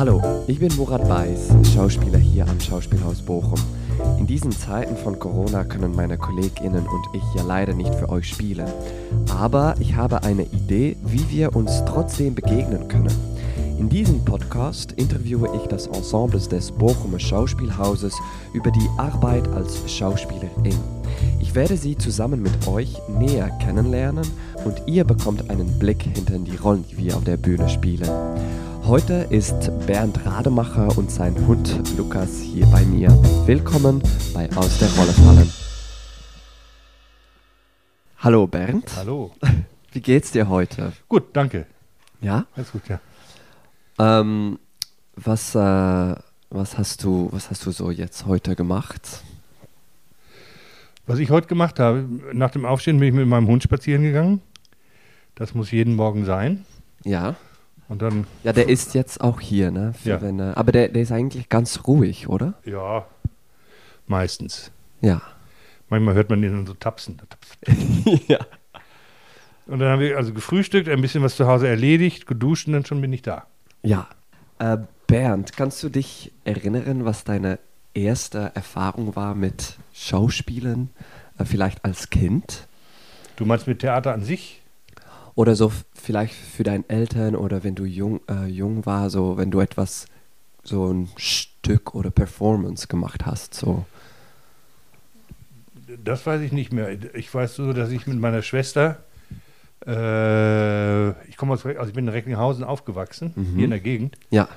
Hallo, ich bin Murat Weiß, Schauspieler hier am Schauspielhaus Bochum. In diesen Zeiten von Corona können meine Kolleginnen und ich ja leider nicht für euch spielen. Aber ich habe eine Idee, wie wir uns trotzdem begegnen können. In diesem Podcast interviewe ich das Ensemble des Bochumer Schauspielhauses über die Arbeit als Schauspielerin. Ich werde sie zusammen mit euch näher kennenlernen und ihr bekommt einen Blick hinter die Rollen, die wir auf der Bühne spielen. Heute ist Bernd Rademacher und sein Hund Lukas hier bei mir. Willkommen bei Aus der Rolle fallen. Hallo Bernd. Hallo. Wie geht's dir heute? Gut, danke. Ja? Alles gut, ja. Ähm, was, äh, was, hast du, was hast du so jetzt heute gemacht? Was ich heute gemacht habe, nach dem Aufstehen bin ich mit meinem Hund spazieren gegangen. Das muss jeden Morgen sein. Ja. Und dann, Ja, der ist jetzt auch hier, ne? Ja. Wenn, er- aber der, der ist eigentlich ganz ruhig, oder? ja, meistens. Ja. Manchmal hört man ihn dann so tapsen. ja. Und dann haben wir also gefrühstückt, ein bisschen was zu Hause erledigt, geduscht und dann schon bin ich da. Ja. Äh, Bernd, kannst du dich erinnern, was deine erste Erfahrung war mit Schauspielen? Äh, vielleicht als Kind? Du meinst mit Theater an sich? Oder so vielleicht für deine Eltern oder wenn du jung, äh, jung war, so wenn du etwas, so ein Stück oder Performance gemacht hast, so. Das weiß ich nicht mehr. Ich weiß so, dass ich mit meiner Schwester, äh, ich komme aus, also ich bin in Recklinghausen aufgewachsen, Mhm. hier in der Gegend. Ja.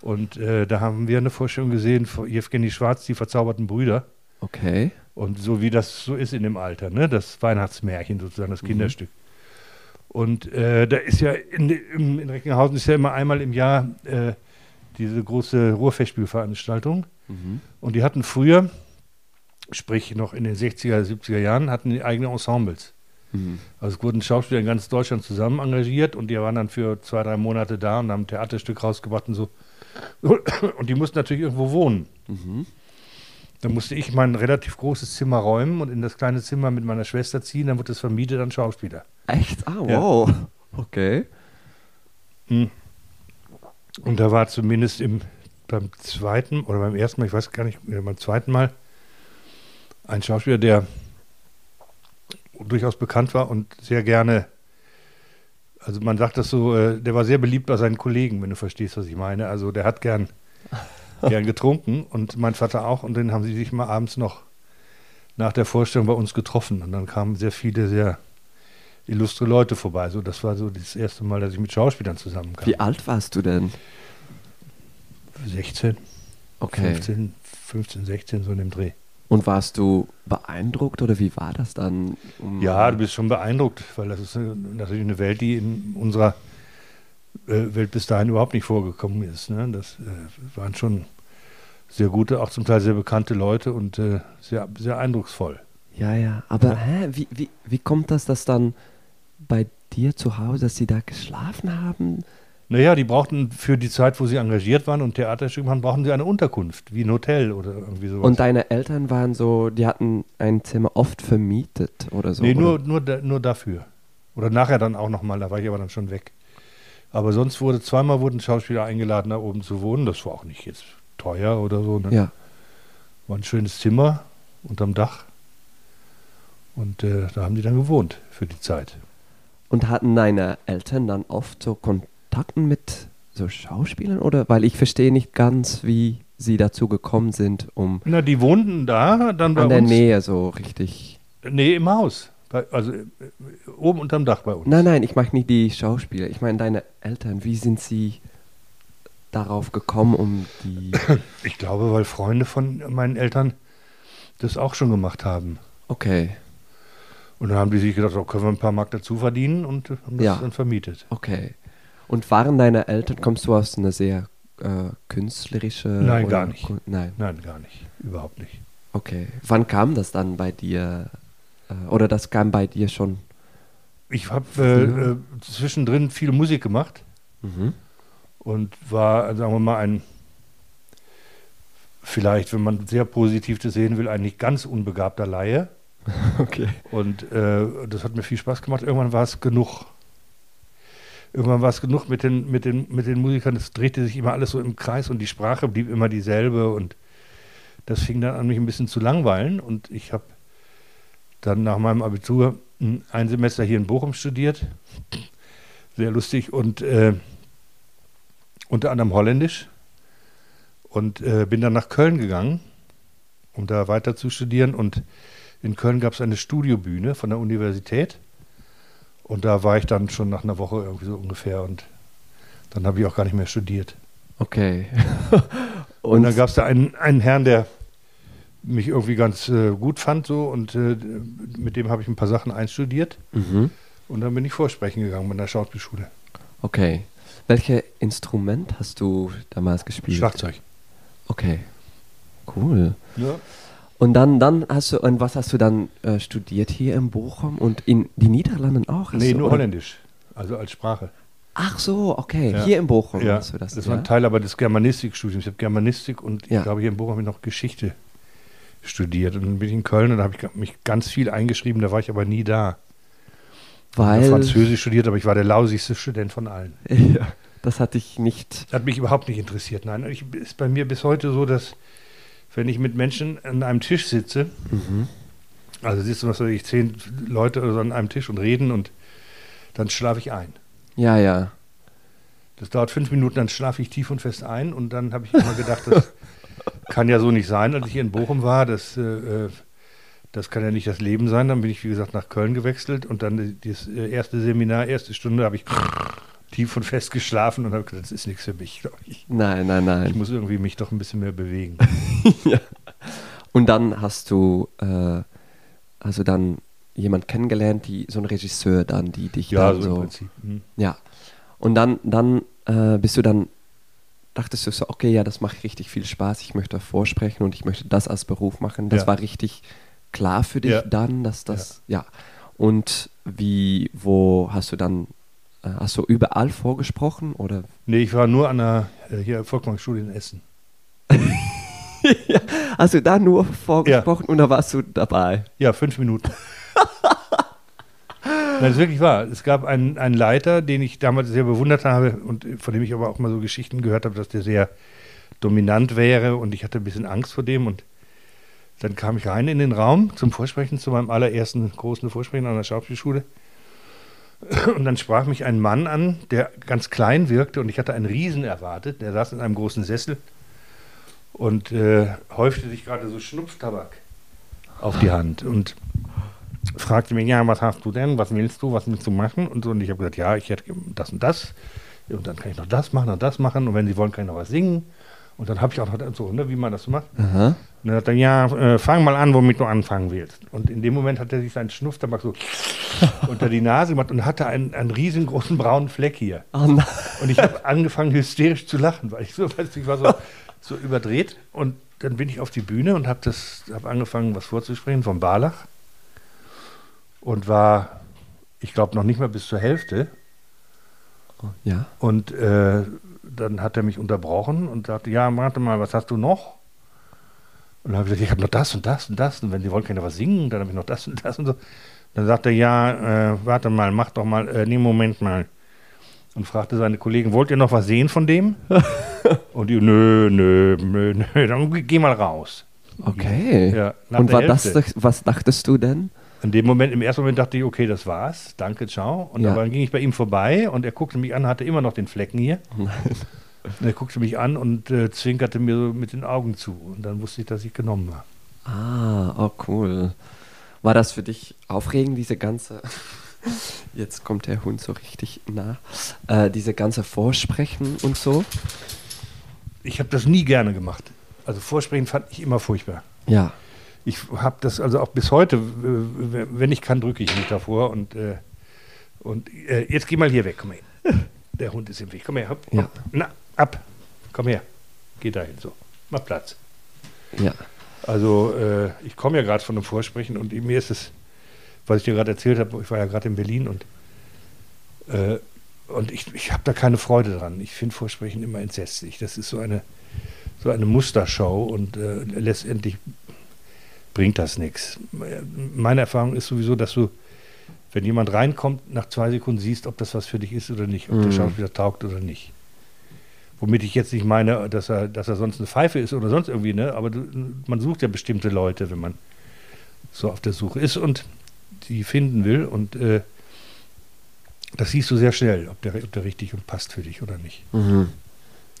Und äh, da haben wir eine Vorstellung gesehen von Evgeny Schwarz, die verzauberten Brüder. Okay. Und so wie das so ist in dem Alter, ne? das Weihnachtsmärchen sozusagen, das Mhm. Und äh, da ist ja in, in, in Recklinghausen ist ja immer einmal im Jahr äh, diese große Ruhrfestspielveranstaltung. Mhm. Und die hatten früher, sprich noch in den 60er, 70er Jahren, hatten die eigene Ensembles. Mhm. Also es wurden Schauspieler in ganz Deutschland zusammen engagiert und die waren dann für zwei, drei Monate da und haben ein Theaterstück rausgebracht und so. Und die mussten natürlich irgendwo wohnen. Mhm. Da musste ich mein relativ großes Zimmer räumen und in das kleine Zimmer mit meiner Schwester ziehen, dann wurde es vermietet an Schauspieler. Echt? Ah, Ja. wow. Okay. Hm. Und da war zumindest im, beim zweiten oder beim ersten Mal, ich weiß gar nicht, äh, beim zweiten Mal, ein Schauspieler, der durchaus bekannt war und sehr gerne, also man sagt das so, äh, der war sehr beliebt bei seinen Kollegen, wenn du verstehst, was ich meine. Also der hat gern, gern getrunken und mein Vater auch und dann haben sie sich mal abends noch nach der Vorstellung bei uns getroffen und dann kamen sehr viele sehr illustre Leute vorbei. So, das war so das erste Mal, dass ich mit Schauspielern zusammenkam. Wie alt warst du denn? 16, Okay. 15, 15, 16, so in dem Dreh. Und warst du beeindruckt oder wie war das dann? Ja, du bist schon beeindruckt, weil das ist äh, natürlich eine Welt, die in unserer äh, Welt bis dahin überhaupt nicht vorgekommen ist. Ne? Das äh, waren schon sehr gute, auch zum Teil sehr bekannte Leute und äh, sehr, sehr eindrucksvoll. Ja, ja. Aber hä, wie, wie, wie kommt das, dass dann bei dir zu Hause, dass sie da geschlafen haben? Naja, die brauchten für die Zeit, wo sie engagiert waren und Theaterstück machen, brauchten sie eine Unterkunft, wie ein Hotel oder irgendwie sowas. Und deine Eltern waren so, die hatten ein Zimmer oft vermietet oder so? nee, nur, oder? nur, nur dafür. Oder nachher dann auch nochmal, da war ich aber dann schon weg. Aber sonst wurde zweimal wurden Schauspieler eingeladen, da oben zu wohnen. Das war auch nicht jetzt teuer oder so. Ne? Ja. War ein schönes Zimmer unterm Dach. Und äh, da haben die dann gewohnt für die Zeit. Und hatten deine Eltern dann oft so Kontakten mit so Schauspielern? Oder? Weil ich verstehe nicht ganz, wie sie dazu gekommen sind, um Na, die wohnten da, dann bei an der uns. Nähe so richtig. Nee, im Haus. Bei, also äh, oben unterm Dach bei uns. Nein, nein, ich meine nicht die Schauspieler. Ich meine deine Eltern. Wie sind sie darauf gekommen, um die. Ich glaube, weil Freunde von meinen Eltern das auch schon gemacht haben. Okay, Und dann haben die sich gedacht, oh, können wir ein paar Mark dazu verdienen und äh, haben das Ja. dann vermietet. okay. Und waren deine Eltern, kommst du aus einer sehr äh, künstlerische. Nein, gar nicht. Ku- Nein, Nein, gar nicht. Überhaupt nicht. okay. Wann kam das dann bei dir? Äh, oder das kam bei dir schon? Ich habe äh, äh, zwischendrin viel Musik gemacht Mhm. und war, sagen wir mal, ein, vielleicht, wenn man sehr positiv das sehen will, ein nicht ganz unbegabter Laie. Okay. Und äh, das hat mir viel Spaß gemacht. Irgendwann war es genug. irgendwann war es genug mit den, mit, den, mit den Musikern. Es drehte sich immer alles so im Kreis und die Sprache blieb immer dieselbe. Und das fing dann an, mich ein bisschen zu langweilen. Und ich habe dann nach meinem Abitur ein Semester hier in Bochum studiert. Sehr lustig. Und äh, unter anderem Holländisch. Und äh, bin dann nach Köln gegangen, um da weiter zu studieren. Und in Köln gab es eine Studiobühne von der Universität. Und da war ich dann schon nach einer Woche irgendwie so ungefähr. Und dann habe ich auch gar nicht mehr studiert. Okay. und, und, dann gab es da einen, einen Herrn, der mich irgendwie ganz äh, gut fand so und äh, mit dem habe ich ein paar Sachen einstudiert mhm. und dann bin ich vorsprechen gegangen mit der Schauspielschule. Okay. Welches Instrument hast du damals gespielt? Schlagzeug. Okay. Cool. Ja. Und dann, dann hast du, und was hast du dann äh, studiert hier in Bochum und in die Niederlanden auch? Nee, du, nur oder? Holländisch, also als Sprache. Ach so, okay, ja. hier in Bochum ja. hast du das. Das war ein Teil aber des Germanistikstudiums. Ich habe Germanistik und ich glaube, hier in Bochum habe ich noch Geschichte studiert. Und dann bin ich in Köln und da habe ich mich ganz viel eingeschrieben, da war ich aber nie da. Weil. Ich habe Französisch studiert, aber ich war der lausigste Student von allen. Ja, das hatte ich nicht. Das hat mich überhaupt nicht interessiert. Nein, es ist bei mir bis heute so, dass wenn ich mit Menschen an einem Tisch sitze, mhm. also sitzen, was weiß ich, zehn Leute oder so an einem Tisch und reden und dann schlafe ich ein. Ja, ja. Das dauert fünf Minuten, dann schlafe ich tief und fest ein und dann habe ich immer gedacht, das kann ja so nicht sein, als ich hier in Bochum war. Das, äh, das kann ja nicht das Leben sein. Dann bin ich, wie gesagt, nach Köln gewechselt und dann das äh, erste Seminar, erste Stunde habe ich tief und fest geschlafen und habe gesagt, das ist nichts für mich, glaube ich. Nein, nein, nein. Ich muss irgendwie mich doch ein bisschen mehr bewegen. ja. Und dann hast du äh, also dann jemand kennengelernt, die so ein Regisseur dann, die dich ja, dann so, so im Prinzip. Hm. ja. Und dann dann äh, bist du dann dachtest du so, okay, ja, das macht richtig viel Spaß, ich möchte vorsprechen und ich möchte das als Beruf machen. Das ja. war richtig klar für dich ja. dann, dass das, ja. ja. Und wie, wo hast du dann, hast du überall vorgesprochen oder? Nee, ich war nur an der äh, hier Volksmarktschule in Essen. ja, hast du da nur vorgesprochen und da warst du dabei? Ja, fünf Minuten. Das ist wirklich wahr. Es gab einen, einen Leiter, den ich damals sehr bewundert habe und von dem ich aber auch mal so Geschichten gehört habe, dass der sehr dominant wäre und ich hatte ein bisschen Angst vor dem und dann kam ich rein in den Raum zum Vorsprechen, zu meinem allerersten großen Vorsprechen an der Schauspielschule. Und dann sprach mich ein Mann an, der ganz klein wirkte und ich hatte einen Riesen erwartet. Der saß in einem großen Sessel und äh, häufte sich gerade so Schnupftabak auf die Hand. Und fragte mich, ja, was hast du denn, was willst du, was willst du machen? Und so, und ich habe gesagt, ja, ich hätte das und das. Und dann kann ich noch das machen und das machen. Und wenn sie wollen, kann ich noch was singen. Und dann habe ich auch noch so, ne, wie man das macht. Aha. Und dann hat er, ja, äh, fang mal an, womit du anfangen willst. Und in dem Moment hat er sich seinen Schnupftabak so unter die Nase gemacht und hatte einen, einen riesengroßen braunen Fleck hier. Oh. Und ich habe angefangen, hysterisch zu lachen, weil ich so, weißt, ich war so, so überdreht. Und dann bin ich auf die Bühne und habe hab angefangen, was vorzusprechen vom Barlach und war, ich glaube, noch nicht mal bis zur Hälfte. Ja. Und äh, dann hat er mich unterbrochen und sagte, ja, warte mal, was hast du noch? Und dann habe ich gesagt, ich habe noch das und das und das. Und wenn Sie wollen, kann ich was singen. Dann habe ich noch das und das und so. Dann sagte er, ja, äh, warte mal, mach doch mal, äh, nee, Moment mal. Und fragte seine Kollegen, wollt ihr noch was sehen von dem? und die, nö, nö, nö, nö, dann geh mal raus. Okay. Ja, und war das, was dachtest du denn? In dem Moment, im ersten Moment dachte ich, okay, das war's, danke, ciao. Und Ja. dann ging ich bei ihm vorbei und er guckte mich an, hatte immer noch den Flecken hier. Nein. Und er guckte mich an und äh, zwinkerte mir so mit den Augen zu. Und dann wusste ich, dass ich genommen war. Ah, oh cool. War das für dich aufregend, diese ganze. Jetzt kommt der Hund so richtig nah. Äh, diese ganze Vorsprechen und so. Ich habe das nie gerne gemacht. Also Vorsprechen fand ich immer furchtbar. Ja. Ich habe das also auch bis heute, wenn ich kann, drücke ich mich davor. Und, äh, und äh, jetzt geh mal hier weg, komm her. Der Hund ist im Weg. Komm her, hopp, hopp. Ja. Na, ab. Komm her. Geh dahin, so. Mach Platz. Ja. Also äh, ich komme ja gerade von einem Vorsprechen und mir ist es, was ich dir gerade erzählt habe, ich war ja gerade in Berlin und, äh, und ich, ich habe da keine Freude dran. Ich finde Vorsprechen immer entsetzlich. Das ist so eine, so eine Mustershow und äh, letztendlich bringt das nichts. Meine Erfahrung ist sowieso, dass du, wenn jemand reinkommt, nach zwei Sekunden siehst, ob das was für dich ist oder nicht, ob Mhm. der Schauspieler taugt oder nicht. Womit ich jetzt nicht meine, dass er, dass er sonst eine Pfeife ist oder sonst irgendwie, ne? Aber man sucht ja bestimmte Leute, wenn man so auf der Suche ist und die finden will. Und äh, das siehst du sehr schnell, ob der, ob der richtig und passt für dich oder nicht. Mhm.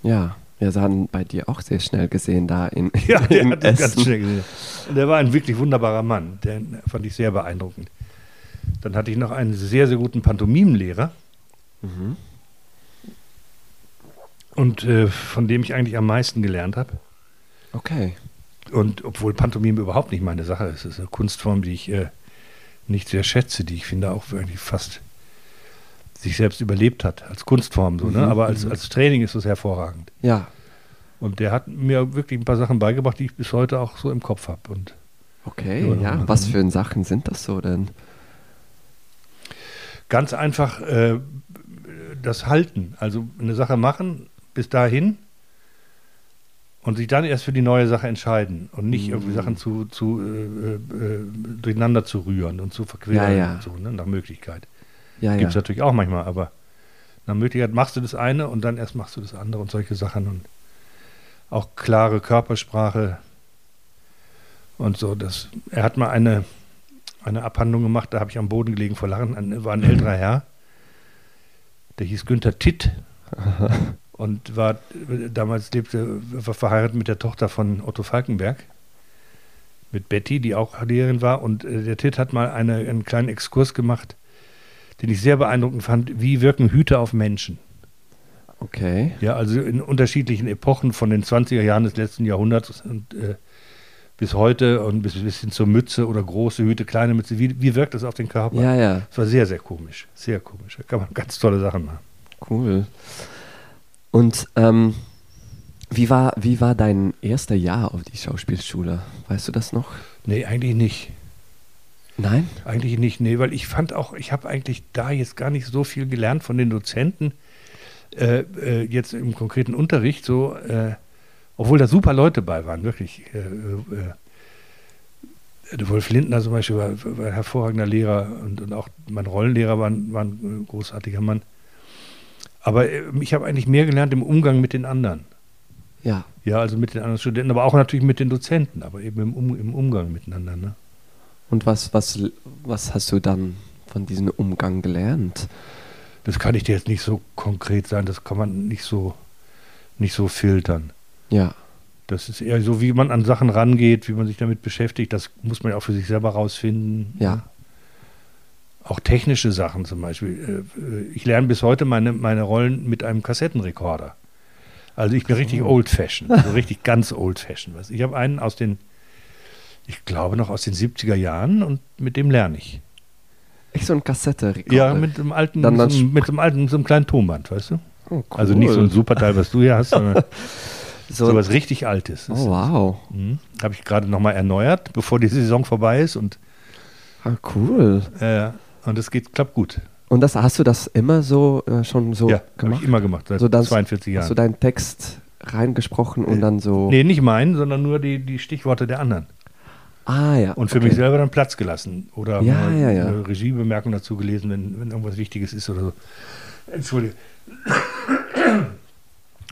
Ja, wir sahen bei dir auch sehr schnell gesehen da in, Ja, der in hat das ganz Essen. schnell gesehen. Und der war ein wirklich wunderbarer Mann. Den fand ich sehr beeindruckend. Dann hatte ich noch einen sehr, sehr guten Pantomimenlehrer. Mhm. Und äh, von dem ich eigentlich am meisten gelernt habe. Okay. Und obwohl Pantomime überhaupt nicht meine Sache ist, es ist eine Kunstform, die ich äh, nicht sehr schätze, die ich finde auch wirklich fast sich selbst überlebt hat als Kunstform so, ne? Mhm, Aber als, mhm. als Training ist es hervorragend. Ja, Und der hat mir wirklich ein paar Sachen beigebracht, die ich bis heute auch so im Kopf habe. Und okay. Ja, Ja, ja. was für Sachen sind das so denn? ganz einfach äh, das Halten, also eine Sache machen bis dahin und sich dann erst für die neue Sache entscheiden und nicht Mhm. irgendwie Sachen zu, zu äh, äh, durcheinander zu rühren und zu verqueren Ja, ja. und so, ne, nach Möglichkeit. Ja, Gibt es ja. natürlich auch manchmal, aber nach Möglichkeit machst du das eine und dann erst machst du das andere und solche Sachen und auch klare Körpersprache und so. Das, er hat mal eine, eine Abhandlung gemacht, da habe ich am Boden gelegen vor Lachen, ein, war ein älterer Herr, der hieß Günther Titt und war damals lebte, war verheiratet mit der Tochter von Otto Falkenberg, mit Betty, die auch Lehrerin war. Und äh, der Titt hat mal eine, einen kleinen Exkurs gemacht, den ich sehr beeindruckend fand. Wie wirken Hüte auf Menschen? Okay. Ja, also in unterschiedlichen Epochen von den 20er Jahren des letzten Jahrhunderts und äh, bis heute und bis, bis hin zur Mütze oder große Hüte, kleine Mütze. Wie, wie wirkt das auf den Körper? Ja, ja. Das war sehr, sehr komisch. Sehr komisch. Da kann man ganz tolle Sachen machen. Cool. Und ähm, wie, war, wie war dein erster Jahr auf die Schauspielschule? Weißt du das noch? Nee, eigentlich nicht. Nein? Eigentlich nicht, nee, weil ich fand auch, ich habe eigentlich da jetzt gar nicht so viel gelernt von den Dozenten, äh, äh, jetzt im konkreten Unterricht, so, äh, obwohl da super Leute bei waren, wirklich. Äh, äh, der Wolf Lindner zum Beispiel war, war ein hervorragender Lehrer und, und auch mein Rollenlehrer war, ein- war ein äh, großartiger Mann. Aber äh, ich habe eigentlich mehr gelernt im Umgang mit den anderen. Ja. Ja, also mit den anderen Studenten, aber auch natürlich mit den Dozenten, aber eben im, um, im Umgang miteinander. Ne? Und was, was, was hast du dann von diesem Umgang gelernt? Das kann ich dir jetzt nicht so konkret sagen, das kann man nicht so, nicht so filtern. Ja. Das ist eher so, wie man an Sachen rangeht, wie man sich damit beschäftigt, das muss man ja auch für sich selber rausfinden. Ja. Auch technische Sachen zum Beispiel. Äh, Ich lerne bis heute meine, meine Rollen mit einem Kassettenrekorder. Also ich bin richtig old-fashioned, so richtig ganz old-fashioned. Ich habe einen aus den, ich glaube noch aus den 70er Jahren und mit dem lerne ich. Echt so ein Kassette. Ja, mit einem alten, Dann- dann so, mit so einem alten, so einem kleinen Tonband, weißt du? Oh, cool. Also nicht so ein super Teil, was du hier hast, sondern So, so was richtig Altes. Oh, wow. Mhm. Habe ich gerade nochmal erneuert, bevor die Saison vorbei ist und Ah, cool. äh, und es geht, klappt gut. Und das hast du das immer so äh, schon so ja, habe gemacht? ich immer gemacht, seit So das- 42 Hast du Jahren. deinen Text reingesprochen und Äh, dann so. Nee, nicht meinen, sondern nur die, die Stichworte der anderen. Ah ja. Und für okay. mich selber dann Platz gelassen. Oder Ja, mal ja, ja. eine Regiebemerkung dazu gelesen, wenn, wenn irgendwas Wichtiges ist oder so. Entschuldige.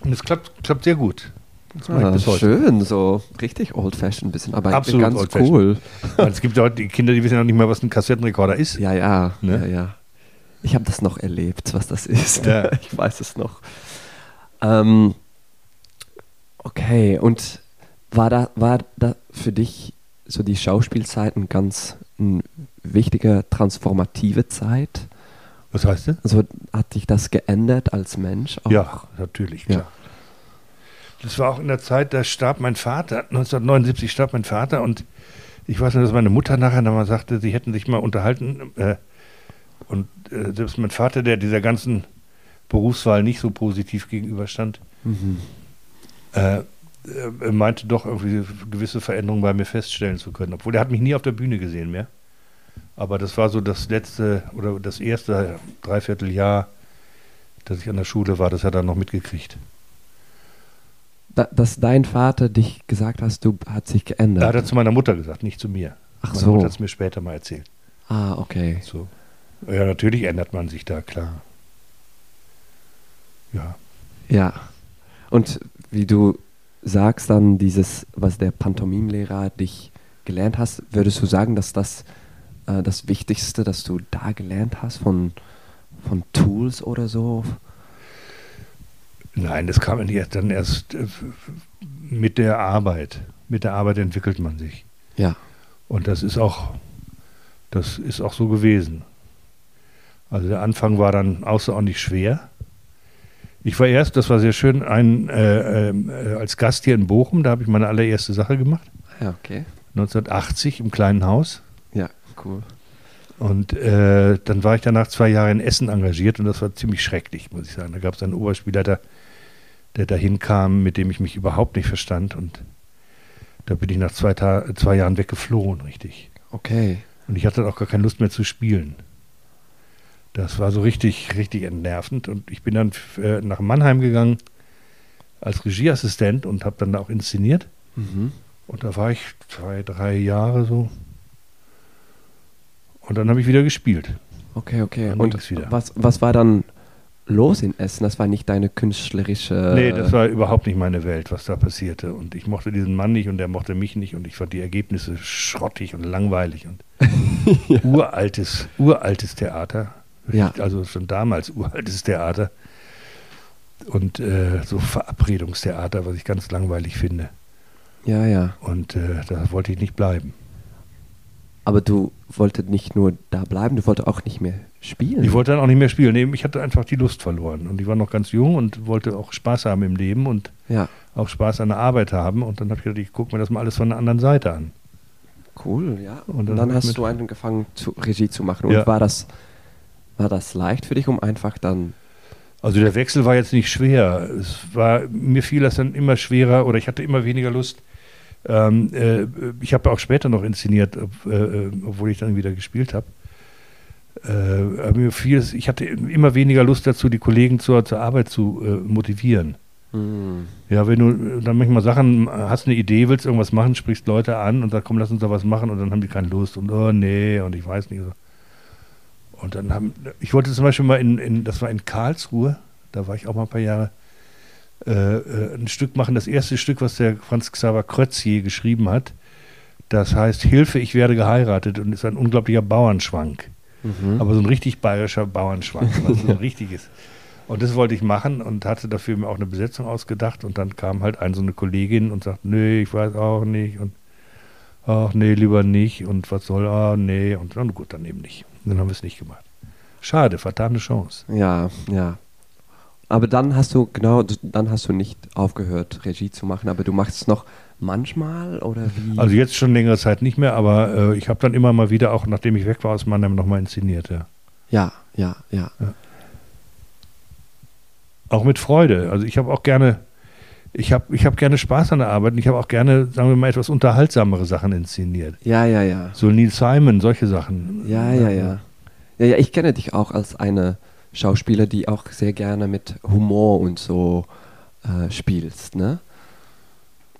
Und es klappt, klappt sehr gut. Das Ah, bis heute. schön, so richtig old-fashioned ein bisschen, aber Absolut ganz cool. Es gibt ja heute die Kinder, die wissen ja noch nicht mal, was ein Kassettenrekorder ist. Ja, ja, Ne? ja, ja. Ich habe das noch erlebt, was das ist. Ja. Ich weiß es noch. Ähm, okay, und war da, war da für dich so die Schauspielzeit ein ganz eine wichtige transformative Zeit? Was heißt das? Also hat dich das geändert als Mensch? Auch? Ja, natürlich, Ja. Das war auch in der Zeit, da starb mein Vater, 1979 starb mein Vater und ich weiß nur, dass meine Mutter nachher nochmal sagte, sie hätten sich mal unterhalten äh, und äh, selbst mein Vater, der dieser ganzen Berufswahl nicht so positiv gegenüberstand, Mhm. äh, äh, meinte doch irgendwie gewisse Veränderungen bei mir feststellen zu können, obwohl er hat mich nie auf der Bühne gesehen mehr. Aber das war so das letzte oder das erste Dreivierteljahr, dass ich an der Schule war, das hat er noch mitgekriegt. Da, dass dein Vater dich gesagt hast, du hat sich geändert. Da hat er zu meiner Mutter gesagt, nicht zu mir. Ach Meine so. Mutter hat es mir später mal erzählt. Ah, okay. So. Ja, natürlich ändert man sich da, klar. Ja. Ja. Und wie du sagst dann dieses, was der Pantomimlehrer dich gelernt hast, würdest du sagen, dass das äh, das Wichtigste, das du da gelernt hast von, von Tools oder so? Nein, das kam dann erst äh, mit der Arbeit. Mit der Arbeit entwickelt man sich. Ja. Und das ist auch, das ist auch so gewesen. Also der Anfang war dann außerordentlich schwer. Ich war erst, das war sehr schön, ein, äh, äh, als Gast hier in Bochum, da habe ich meine allererste Sache gemacht. Ja, okay. 1980 im kleinen Haus. Ja, cool. Und äh, dann war ich danach zwei Jahre in Essen engagiert und das war ziemlich schrecklich, muss ich sagen. Da gab es einen Oberspielleiter, der dahin kam, mit dem ich mich überhaupt nicht verstand. Und da bin ich nach zwei, zwei Jahren weggeflohen, richtig. Okay. Und ich hatte auch gar keine Lust mehr zu spielen. Das war so richtig, richtig entnervend. Und ich bin dann äh, nach Mannheim gegangen als Regieassistent und habe dann auch inszeniert. Mhm. Und da war ich zwei, drei Jahre so. Und dann habe ich wieder gespielt. Okay, okay. Dann und wieder. was, was war dann los in Essen? Das war nicht deine künstlerische. Nee, das war überhaupt nicht meine Welt, was da passierte. Und ich mochte diesen Mann nicht und der mochte mich nicht und ich fand die Ergebnisse schrottig und langweilig und uraltes, uraltes Theater. Ja. Also schon damals uraltes Theater. Und äh, so Verabredungstheater, was ich ganz langweilig finde. Ja, ja. Und äh, da wollte ich nicht bleiben. Aber du wolltest nicht nur da bleiben, du wolltest auch nicht mehr spielen. Ich wollte dann auch nicht mehr spielen. Nee, Ich hatte einfach die Lust verloren. Und ich war noch ganz jung und wollte auch Spaß haben im Leben und ja, auch Spaß an der Arbeit haben. Und dann habe ich gedacht, ich gucke mir das mal alles von einer anderen Seite an. cool, ja. Und Und dann dann, hab ich hast du angefangen, zu, Regie zu machen. Und Ja. war das war das leicht für dich, um einfach dann. Also der Wechsel war jetzt nicht schwer. Es war, mir fiel das dann immer schwerer oder ich hatte immer weniger Lust. Ähm, äh, ich habe auch später noch inszeniert, ob, äh, äh, obwohl ich dann wieder gespielt habe. Äh, ich hatte immer weniger Lust dazu, die Kollegen zur, zur Arbeit zu äh, motivieren. Hm, Ja, wenn du dann manchmal Sachen äh, hast, eine Idee, willst irgendwas machen, sprichst Leute an und sagst, komm, lass uns da was machen und dann haben die keine Lust und oh nee und ich weiß nicht. Und dann haben, ich wollte zum Beispiel mal in, in das war in Karlsruhe, da war ich auch mal ein paar Jahre, äh, äh, ein Stück machen, das erste Stück, was der Franz Xaver Krötzier geschrieben hat. Das heißt Hilfe, ich werde geheiratet und ist ein unglaublicher Bauernschwank. mhm. Aber so ein richtig bayerischer Bauernschwank, also so ein richtiges. Und das wollte ich machen und hatte dafür mir auch eine Besetzung ausgedacht. Und dann kam halt ein so eine Kollegin und sagt, nee, ich weiß auch nicht. Und ach nee, lieber nicht. Und was soll, ah nee. Und dann gut, dann eben nicht. Und dann haben wir es nicht gemacht. Schade, vertane Chance. Ja, ja. Aber dann hast du, genau, dann hast du nicht aufgehört, Regie zu machen, aber du machst es noch manchmal oder wie? Also jetzt schon längere Zeit nicht mehr, aber äh, ich habe dann immer mal wieder, auch nachdem ich weg war aus Mannheim, nochmal inszeniert. Ja. ja, ja, ja. Auch mit Freude. Also ich habe auch gerne, ich habe ich hab gerne Spaß an der Arbeit und ich habe auch gerne, sagen wir mal, etwas unterhaltsamere Sachen inszeniert. Ja, ja, ja. So Neil Simon, solche Sachen. Ja, ja, ja. Ja, ja, ich kenne dich auch als eine Schauspieler, die auch sehr gerne mit Humor und so äh, spielst, ne?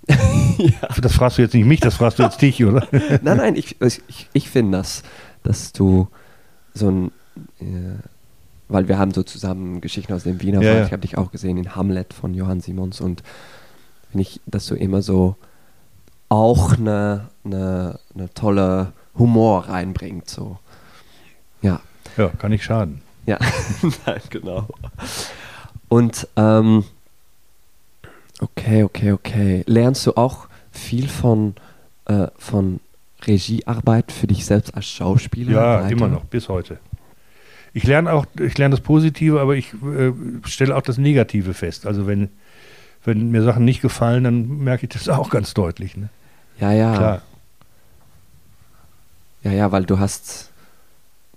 Das fragst du jetzt nicht mich, das fragst du jetzt dich, oder? nein, nein, ich, ich, ich finde das, dass du so ein, äh, weil wir haben so zusammen Geschichten aus dem Wiener Ja, ja. ich habe dich auch gesehen in Hamlet von Johann Simons und finde ich, dass du immer so auch eine, eine, eine tolle Humor reinbringt, so. Ja. Ja, kann nicht schaden. Ja, nein, genau. Und ähm, okay, okay, okay. Lernst du auch viel von, äh, von Regiearbeit für dich selbst als Schauspieler? Ja, weiter? immer noch, bis heute. Ich lerne auch, ich lerne das Positive, aber ich äh, stelle auch das Negative fest. Also wenn, wenn mir Sachen nicht gefallen, dann merke ich das auch ganz deutlich. Ne? Ja, ja. Klar. Ja, ja, weil du hast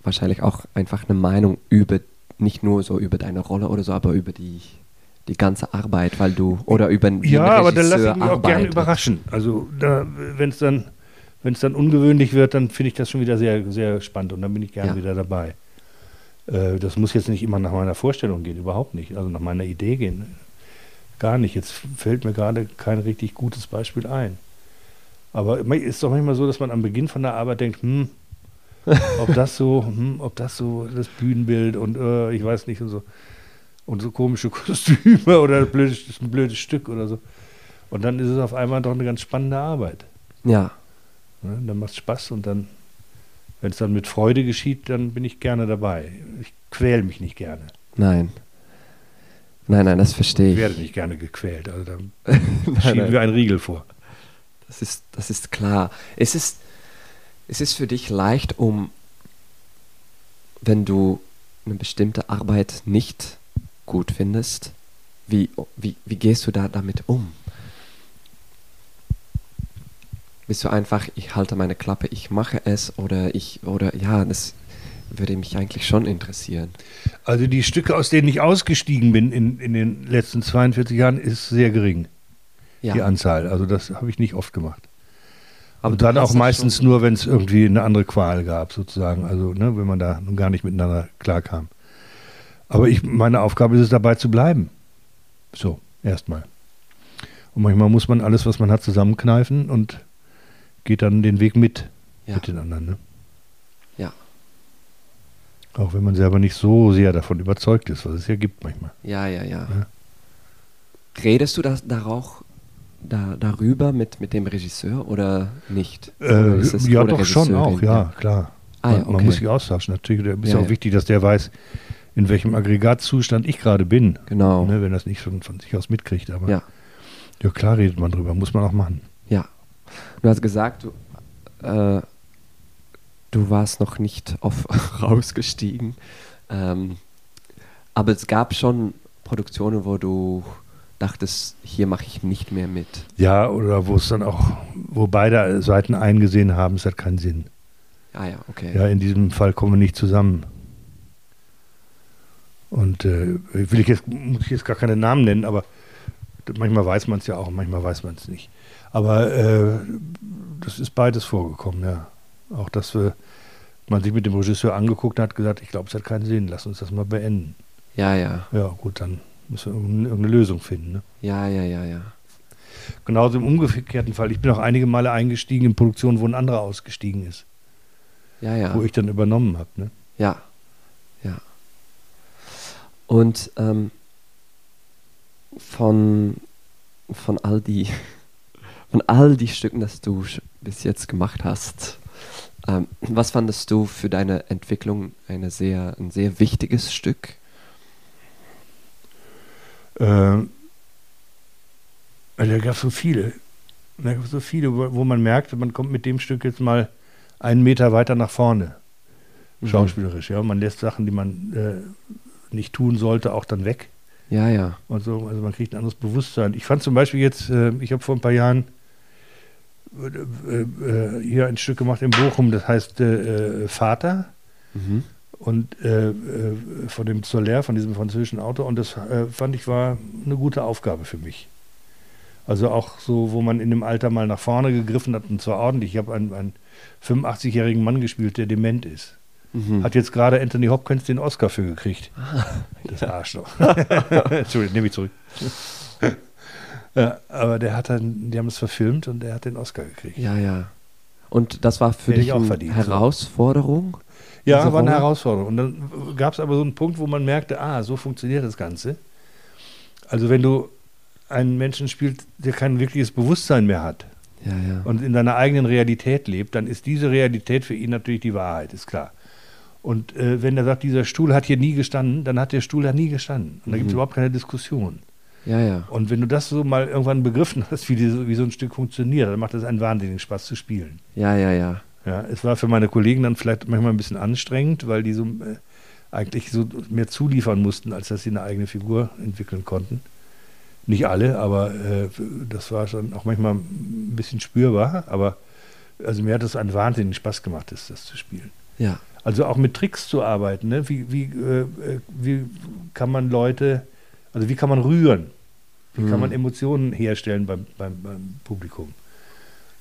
wahrscheinlich auch einfach eine Meinung über, nicht nur so über deine Rolle oder so, aber über die, die ganze Arbeit, weil du, oder über wie Ja, aber dann lasse ich mich auch gerne überraschen. Also da, wenn es dann, wenn es dann ungewöhnlich wird, dann finde ich das schon wieder sehr, sehr spannend und dann bin ich gerne Ja. wieder dabei. Äh, das muss jetzt nicht immer nach meiner Vorstellung gehen, überhaupt nicht. Also nach meiner Idee gehen. Gar nicht. Jetzt fällt mir gerade kein richtig gutes Beispiel ein. Aber es ist doch manchmal so, dass man am Beginn von der Arbeit denkt, hm, ob das so, hm, ob das so das Bühnenbild und äh, ich weiß nicht und so und so komische Kostüme oder ein blödes, ein blödes Stück oder so. Und dann ist es auf einmal doch eine ganz spannende Arbeit. Ja. Ne? Dann macht es Spaß und dann, wenn es dann mit Freude geschieht, dann bin ich gerne dabei. Ich quäle mich nicht gerne. Nein. Nein, nein, das verstehe Ich ich. werde nicht gerne gequält. Also dann Nein, schieben nein. wir einen Riegel vor. Das ist, das ist klar. Es ist, es ist für dich leicht, um, wenn du eine bestimmte Arbeit nicht gut findest, wie, wie, wie gehst du da damit um? Bist du einfach, ich halte meine Klappe, ich mache es oder ich, oder ja, das würde mich eigentlich schon interessieren. Also die Stücke, aus denen ich ausgestiegen bin in, in den letzten 42 Jahren, ist sehr gering, Ja, die Anzahl. Also das habe ich nicht oft gemacht. Aber und dann auch meistens nur, wenn es irgendwie eine andere Qual gab, sozusagen. Also ne, wenn man da nun gar nicht miteinander klarkam. Aber ich, meine Aufgabe ist es, dabei zu bleiben. So, erstmal. Und manchmal muss man alles, was man hat, zusammenkneifen und geht dann den Weg mit, Ja. mit den anderen. Ne? Ja. Auch wenn man selber nicht so sehr davon überzeugt ist, was es ja gibt manchmal. Ja, ja, ja. Ja. Redest du das darauf, da, darüber mit, mit dem Regisseur oder nicht? Äh, Oder ist es ja, nur der doch schon auch, ja, klar. Ah, ja, man, man okay. muss sich austauschen. Natürlich ist Ja, auch wichtig, dass der weiß, in welchem Aggregatzustand ich gerade bin. Genau. Ne, wenn das nicht schon von sich aus mitkriegt. Aber Ja, ja, klar redet man drüber, muss man auch machen. ja. Du hast gesagt, du, äh, du warst noch nicht auf rausgestiegen. Ähm, aber es gab schon Produktionen, wo du dachtest, hier mache ich nicht mehr mit. Ja, oder wo es dann auch, wo beide Seiten eingesehen haben, es hat keinen Sinn. Ah ja, okay. Ja, in diesem Fall kommen wir nicht zusammen. Und äh, will ich jetzt, muss ich jetzt gar keine Namen nennen, aber manchmal weiß man es ja auch, manchmal weiß man es nicht. Aber äh, das ist beides vorgekommen, ja. Auch dass wir, man sich mit dem Regisseur angeguckt hat, gesagt, ich glaube, es hat keinen Sinn, lass uns das mal beenden. Ja, ja. Ja, gut, dann müssen wir irgendeine, Lösung finden. Ne? Ja, ja, ja, ja. Genauso im umgekehrten Fall. Ich bin auch einige Male eingestiegen in Produktionen, wo ein anderer ausgestiegen ist, Ja, ja. wo ich dann übernommen habe. Ne? Ja, ja. Und ähm, von, von all die von all die Stücken, das du bis jetzt gemacht hast, ähm, was fandest du für deine Entwicklung eine sehr, ein sehr wichtiges Stück? Ähm, da gab es so viele. Da gab es so viele, wo, wo man merkt, man kommt mit dem Stück jetzt mal einen Meter weiter nach vorne. Mhm. Schauspielerisch, ja. Man lässt Sachen, die man äh, nicht tun sollte, auch dann weg. Ja, ja. Und so, also man kriegt ein anderes Bewusstsein. Ich fand zum Beispiel jetzt, äh, ich habe vor ein paar Jahren äh, äh, hier ein Stück gemacht in Bochum, das heißt äh, äh, Vater Mhm. Und äh, äh, von dem Soler, von diesem französischen Autor. Und das äh, fand ich war eine gute Aufgabe für mich. Also auch so, wo man in dem Alter mal nach vorne gegriffen hat und zwar ordentlich. Ich habe einen, einen 85-jährigen Mann gespielt, der dement ist. Mhm. Hat jetzt gerade Anthony Hopkins den Oscar für gekriegt. Das Arschloch. Entschuldigung, nehme ich zurück. ja, aber der hat dann, die haben es verfilmt und der hat den Oscar gekriegt. ja, ja. Und das war für Hätte ich dich eine verdient, so. Ja, war eine? Herausforderung. Und dann gab es aber so einen Punkt, wo man merkte, ah, so funktioniert das Ganze. Also wenn du einen Menschen spielst, der kein wirkliches Bewusstsein mehr hat Ja, ja. und in seiner eigenen Realität lebt, dann ist diese Realität für ihn natürlich die Wahrheit, ist klar. Und äh, wenn er sagt, dieser Stuhl hat hier nie gestanden, dann hat der Stuhl da nie gestanden. Und da gibt es Mhm. überhaupt keine Diskussion. ja, ja. Und wenn du das so mal irgendwann begriffen hast, wie, diese, wie so ein Stück funktioniert, dann macht es einen wahnsinnigen Spaß zu spielen. Ja, ja, ja. Ja, es war für meine Kollegen dann vielleicht manchmal ein bisschen anstrengend, weil die so äh, eigentlich so mehr zuliefern mussten, als dass sie eine eigene Figur entwickeln konnten. Nicht alle, aber äh, das war schon auch manchmal ein bisschen spürbar. Aber also mir hat es einen wahnsinnigen Spaß gemacht, das, das zu spielen. Ja, Also auch mit Tricks zu arbeiten. Ne? Wie, wie, äh, äh, wie kann man Leute, also wie kann man rühren? Wie kann Mhm. man Emotionen herstellen beim, beim, beim Publikum?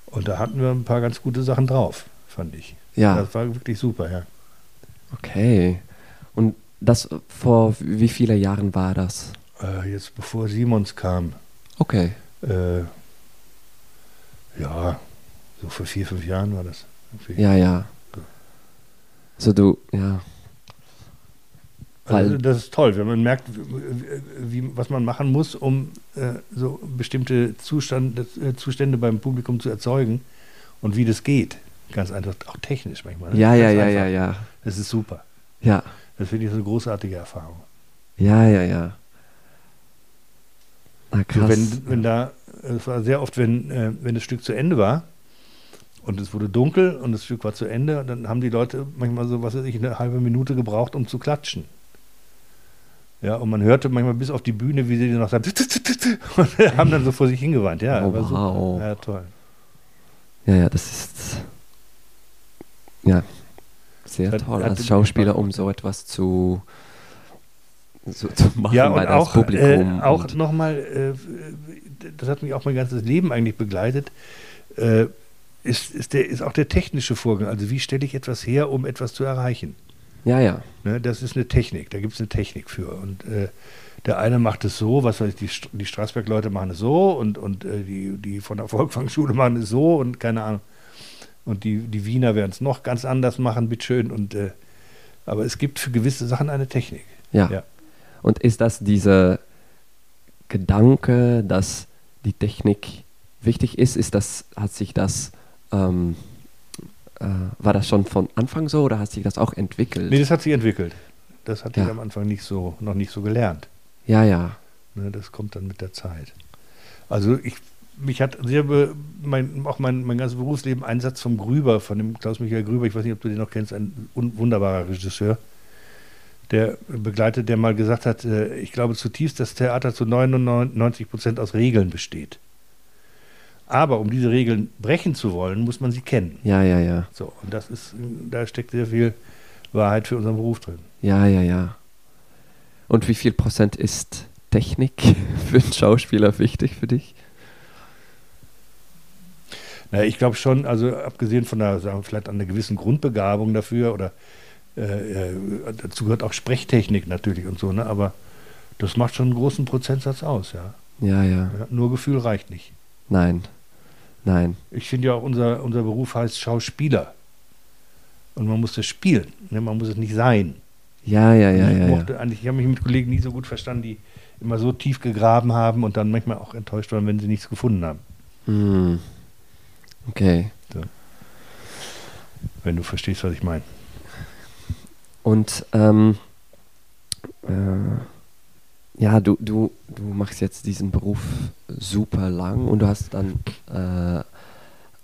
Und da hatten wir ein paar ganz gute Sachen drauf, fand ich. ja. Das war wirklich super, ja. Okay. Und das vor wie viele Jahren war das? Äh, jetzt bevor Simons kam, Okay. äh, ja, so vor vier, fünf Jahren war das. irgendwie. Ja, ja. So du, ja. Also das ist toll, wenn man merkt, wie, wie, was man machen muss, um äh, so bestimmte Zustand, äh, Zustände beim Publikum zu erzeugen und wie das geht. Ganz einfach, auch technisch manchmal. ne? Ja, ja, ja, ja, ja. Das ist super. Ja, Das finde ich so eine großartige Erfahrung. ja, ja, ja. Na So, krass. wenn, wenn da, es war sehr oft, wenn, äh, wenn das Stück zu Ende war und es wurde dunkel und das Stück war zu Ende, dann haben die Leute manchmal so, was weiß ich, eine halbe Minute gebraucht, um zu klatschen. Ja, und man hörte manchmal bis auf die Bühne, wie sie noch sagen, und haben dann so vor sich hingeweint. Ja, Oh, wow. ja toll. Ja, ja, das ist ja sehr Hat- toll als Schauspieler, um so etwas zu, so zu machen, Ja, weil und das auch, Publikum. äh, auch nochmal, äh, das hat mich auch mein ganzes Leben eigentlich begleitet, äh, ist, ist, der, ist auch der technische Vorgang. Also wie stelle ich etwas her, um etwas zu erreichen? ja, ja, Ne, das ist eine Technik, da gibt es eine Technik für. Und äh, der eine macht es so, was weiß ich, die, St- die Straßberg-Leute machen es so und, und äh, die, die von der Volksfangschule machen es so und keine Ahnung. Und die, die Wiener werden es noch ganz anders machen, bitteschön. Und, äh, aber es gibt für gewisse Sachen eine Technik. ja, Ja. Und ist das dieser Gedanke, dass die Technik wichtig ist? Ist das, hat sich das, ähm, äh, war das schon von Anfang so oder hat sich das auch entwickelt? Nee, das hat sich entwickelt. Das hatte Ja. ich am Anfang nicht so, noch nicht so gelernt. ja, ja, Ne, das kommt dann mit der Zeit. Also ich, mich hat sehr, be, mein, auch mein, mein ganzes Berufsleben ein Satz vom Grüber, von dem Klaus-Michael Grüber, ich weiß nicht, ob du den noch kennst, ein un, wunderbarer Regisseur, der begleitet, der mal gesagt hat, äh, ich glaube zutiefst, dass Theater zu 99 Prozent aus Regeln besteht. Aber um diese Regeln brechen zu wollen, muss man sie kennen. ja, ja, ja, So, und das ist, da steckt sehr viel Wahrheit für unseren Beruf drin. ja, ja, ja. Und wie viel Prozent ist Technik für einen Schauspieler wichtig für dich? Naja, ich glaube schon, also abgesehen von einer, sagen wir, vielleicht einer gewissen Grundbegabung dafür oder äh, äh, dazu gehört auch Sprechtechnik natürlich und so, ne? aber das macht schon einen großen Prozentsatz aus, ja. Ja, ja, Ja, Nur Gefühl reicht nicht. nein, nein, Ich finde ja auch, unser, unser Beruf heißt Schauspieler. Und man muss das spielen, ne? man muss es nicht sein. ja, ja, ja, ich ja, ja. mochte eigentlich, ich habe mich mit Kollegen nie so gut verstanden, die immer so tief gegraben haben und dann manchmal auch enttäuscht waren, wenn sie nichts gefunden haben. Hm. Okay. Wenn du verstehst, was ich meine. Und ähm, äh, ja, du, du, du machst jetzt diesen Beruf super lang und du hast dann äh,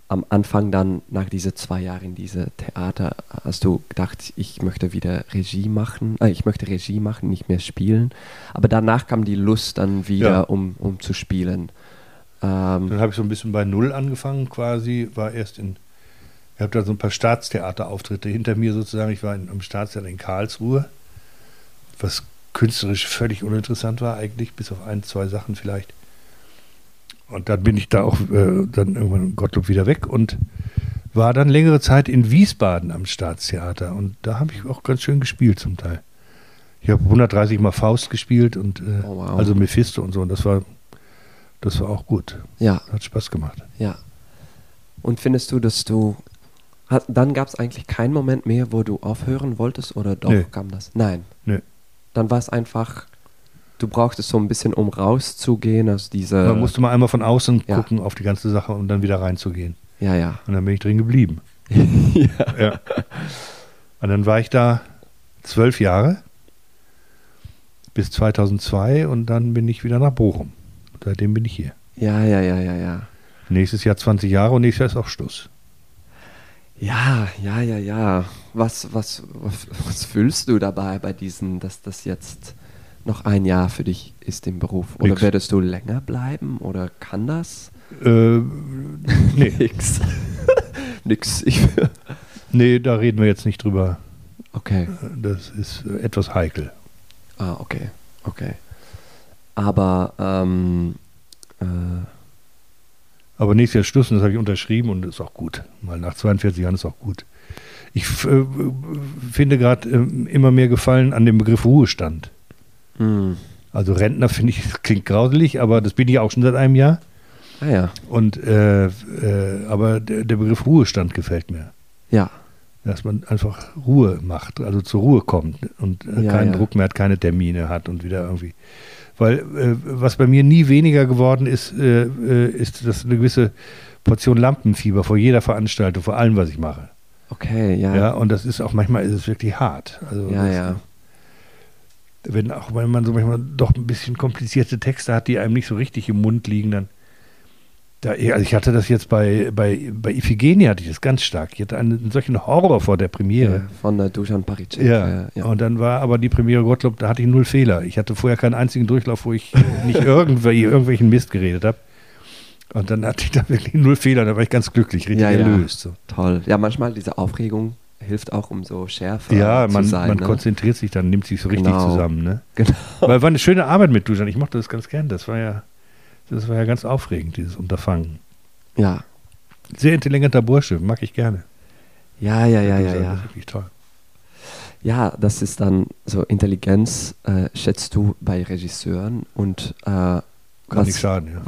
am Anfang dann nach diese zwei Jahren in diese Theater hast du gedacht, ich möchte wieder Regie machen, äh, ich möchte Regie machen, nicht mehr spielen. Aber danach kam die Lust dann wieder, Ja. um, um zu spielen. Ähm, Dann habe ich so ein bisschen bei Null angefangen quasi, war erst in, ich habe da so ein paar Staatstheaterauftritte hinter mir sozusagen. Ich war in, am Staatstheater in Karlsruhe, was künstlerisch völlig uninteressant war eigentlich, bis auf ein, zwei Sachen vielleicht. Und dann bin ich da auch äh, dann irgendwann Gottlob wieder weg und war dann längere Zeit in Wiesbaden am Staatstheater und da habe ich auch ganz schön gespielt zum Teil. Ich habe 130 Mal Faust gespielt und äh, Oh, wow. also Mephisto und so und das war das war auch gut. ja, Hat Spaß gemacht. Ja. Und findest du, dass du. Hat, dann gab es eigentlich keinen Moment mehr, wo du aufhören wolltest oder doch Nee. kam das? Nein. Nö. Dann war es einfach. Du brauchtest so ein bisschen, um rauszugehen aus dieser. Man musste mal einmal von außen ja. gucken auf die ganze Sache und dann wieder reinzugehen. Ja, ja. Und dann bin ich drin geblieben. ja. Ja. Und dann war ich da zwölf Jahre bis 2002 und dann bin ich wieder nach Bochum. Seitdem bin ich hier. Ja, ja, ja, ja, ja. Nächstes Jahr 20 Jahre und nächstes Jahr ist auch Schluss. Ja, ja, ja, ja. Was, was, was, was fühlst du dabei bei diesen, dass das jetzt noch ein Jahr für dich ist im Beruf? Oder Nix. würdest du länger bleiben? Oder kann das? Äh, nee, Nix. Nix. Ich, nee, da reden wir jetzt nicht drüber. okay. Das ist äh, etwas heikel. Ah, okay, okay. Aber, ähm, äh, Aber nächstes Jahr Schluss und das habe ich unterschrieben und ist auch gut. Mal nach 42 Jahren ist auch gut. Ich äh, finde gerade äh, immer mehr Gefallen an dem Begriff Ruhestand. mh. Also Rentner finde ich, das klingt grauselig, aber das bin ich auch schon seit einem Jahr. ah ja, Und äh, äh, aber der, der Begriff Ruhestand gefällt mir. ja, dass man einfach Ruhe macht, also zur Ruhe kommt und äh, Ja, keinen ja. Druck mehr hat, keine Termine hat und wieder irgendwie. Weil äh, was bei mir nie weniger geworden ist, äh, äh, ist das eine gewisse Portion Lampenfieber vor jeder Veranstaltung, vor allem, was ich mache. Okay, ja. Ja, und das ist auch manchmal ist es wirklich hart. Also Ja, das, ja. Wenn auch wenn man so manchmal doch ein bisschen komplizierte Texte hat, die einem nicht so richtig im Mund liegen, dann da, also ich hatte das jetzt bei, bei, bei Iphigenie hatte ich das ganz stark. Ich hatte einen, solchen Horror vor der Premiere. Ja, von äh, Dusan Paricek. Ja. ja. und dann war aber die Premiere Gottlob, da hatte ich null Fehler. Ich hatte vorher keinen einzigen Durchlauf, wo ich äh, nicht irgendwie, irgendwelchen Mist geredet habe. Und dann hatte ich da wirklich null Fehler, da war ich ganz glücklich, richtig Ja, erlöst. So. Toll. Ja, manchmal diese Aufregung hilft auch, um so schärfer Ja, zu man, sein. man ne? konzentriert sich dann, nimmt sich so richtig Genau. zusammen. Ne? Genau. Weil war eine schöne Arbeit mit Dusan. Ich mochte das ganz gern. Das war ja, das war ja ganz aufregend, dieses Unterfangen. Ja. Sehr intelligenter Bursche, mag ich gerne. Ja, ja, ja, ja, ja. ist wirklich toll. Ja, das ist dann so Intelligenz, äh, schätzt du bei Regisseuren und äh, Kann was, nicht schaden,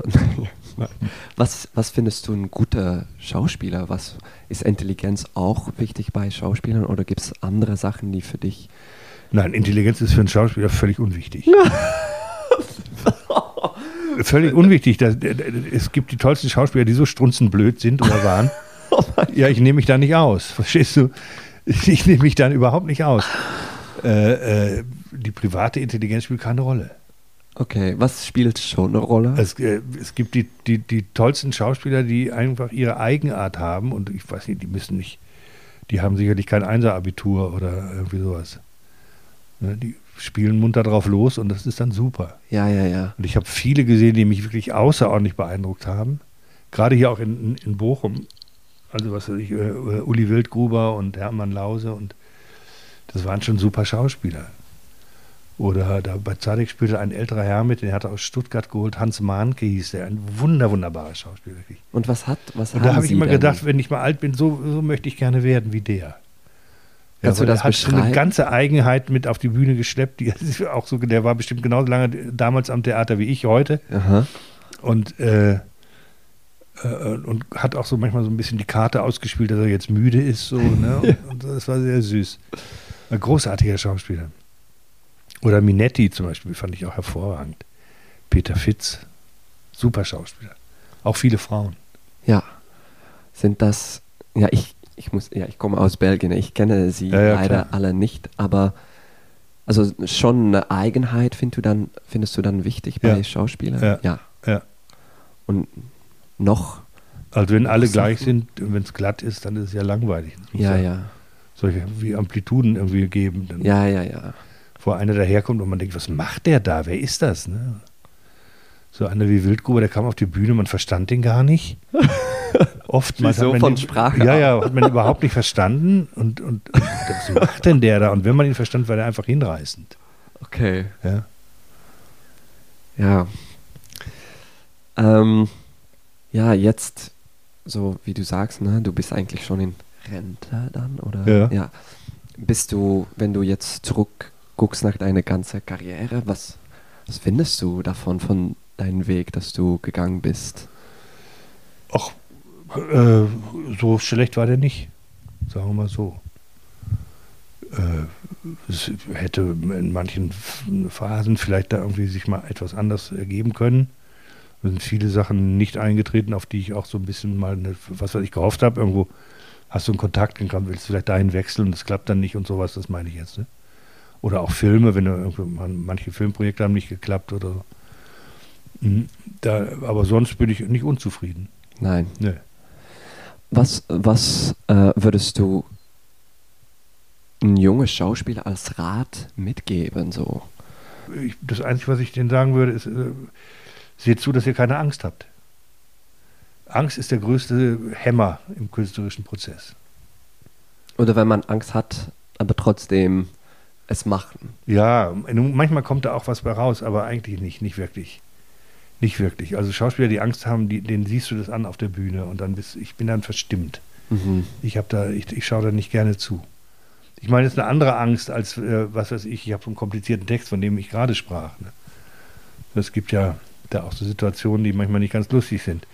ja. was, was findest du ein guter Schauspieler? Was ist Intelligenz auch wichtig bei Schauspielern oder gibt es andere Sachen, die für dich Nein, Intelligenz ist für einen Schauspieler völlig unwichtig. völlig unwichtig. Das, es gibt die tollsten Schauspieler, die so strunzenblöd sind oder waren. Oh ja, ich nehme mich da nicht aus. Verstehst du? Ich nehme mich dann überhaupt nicht aus. Äh, äh, die private Intelligenz spielt keine Rolle. Okay, was spielt schon eine Rolle? Es, äh, es gibt die, die, die tollsten Schauspieler, die einfach ihre Eigenart haben und ich weiß nicht, die müssen nicht, die haben sicherlich kein Einser-Abitur oder irgendwie sowas. Ne, die spielen munter drauf los und das ist dann super. ja, ja, ja. Und ich habe viele gesehen, die mich wirklich außerordentlich beeindruckt haben. Gerade hier auch in, in, Bochum. Also was weiß ich, äh, äh, Uli Wildgruber und Hermann Lause und das waren schon super Schauspieler. Oder da bei Zadek spielte ein älterer Herr mit, den hat er aus Stuttgart geholt, Hans Mahnke hieß der, ein wunder, wunderbarer Schauspieler wirklich. Und was hat, was Und da habe ich immer gedacht, wenn ich mal alt bin, so, so möchte ich gerne werden wie der. Kannst du das er hat so eine beschreiben? ganze Eigenheit mit auf die Bühne geschleppt, die auch so, der war bestimmt genauso lange damals am Theater wie ich heute Aha. und äh, äh, und hat auch so manchmal so ein bisschen die Karte ausgespielt, dass er jetzt müde ist so, ne? Und, und das war sehr süß. Ein großartiger Schauspieler. Oder Minetti zum Beispiel fand ich auch hervorragend. Peter Fitz, super Schauspieler. Auch viele Frauen. Ja. Sind das, ja, ich, ich muss, ja, ich komme aus Belgien, ich kenne sie Ja, ja, leider klar. alle nicht, aber also schon eine Eigenheit findest du dann, findest du dann wichtig bei Ja. Schauspielern? Ja. ja. Ja. Und noch, Also wenn alle gleich sind wenn es glatt ist, dann ist es ja langweilig. Es muss ja, ja, Solche wie Amplituden irgendwie geben. Dann ja, ja, ja. Wo einer daherkommt und man denkt, was macht der da? Wer ist das? Ne? So einer wie Wildgruber, der kam auf die Bühne, man verstand den gar nicht. Oftmals man Von ihn, Sprache Ja, ja, hat man überhaupt nicht verstanden. Und, und, und was macht denn der da? Und wenn man ihn verstand, war der einfach hinreißend. Okay. Ja. Ja. Ähm, ja, jetzt, so wie du sagst, ne, du bist eigentlich schon in Rente dann, oder? Ja. Bist du, wenn du jetzt zurückguckst nach deiner ganzen Karriere, was, was findest du davon, von deinem Weg, dass du gegangen bist? Ach, äh, so schlecht war der nicht. Sagen wir mal so. Äh, es hätte in manchen Phasen vielleicht da irgendwie sich mal etwas anders ergeben können. Es sind viele Sachen nicht eingetreten, auf die ich auch so ein bisschen mal, eine, was weiß ich, gehofft habe. Irgendwo hast du einen Kontakt, kann, willst du vielleicht dahin wechseln und es klappt dann nicht und sowas, das meine ich jetzt. Ne? Oder auch Filme, wenn du manche Filmprojekte haben nicht geklappt oder so. Mhm. Da, aber sonst bin ich nicht unzufrieden. Nein. Nee. Was, was äh, würdest du ein junger Schauspieler als Rat mitgeben? So? ich, das Einzige, was ich denen sagen würde, ist, äh, seht zu, dass ihr keine Angst habt. Angst ist der größte Hämmer im künstlerischen Prozess. Oder wenn man Angst hat, aber trotzdem es machen. Ja, manchmal kommt da auch was bei raus, aber eigentlich nicht, nicht wirklich. Nicht wirklich. Also Schauspieler, die Angst haben, die, denen siehst du das an auf der Bühne und dann bist ich bin dann verstimmt. Mhm. Ich habe da, ich, ich schaue da nicht gerne zu. Ich meine, es ist eine andere Angst als, äh, was weiß ich, ich habe so einen komplizierten Text, von dem ich gerade sprach. Ne? Es gibt ja da auch so Situationen, die manchmal nicht ganz lustig sind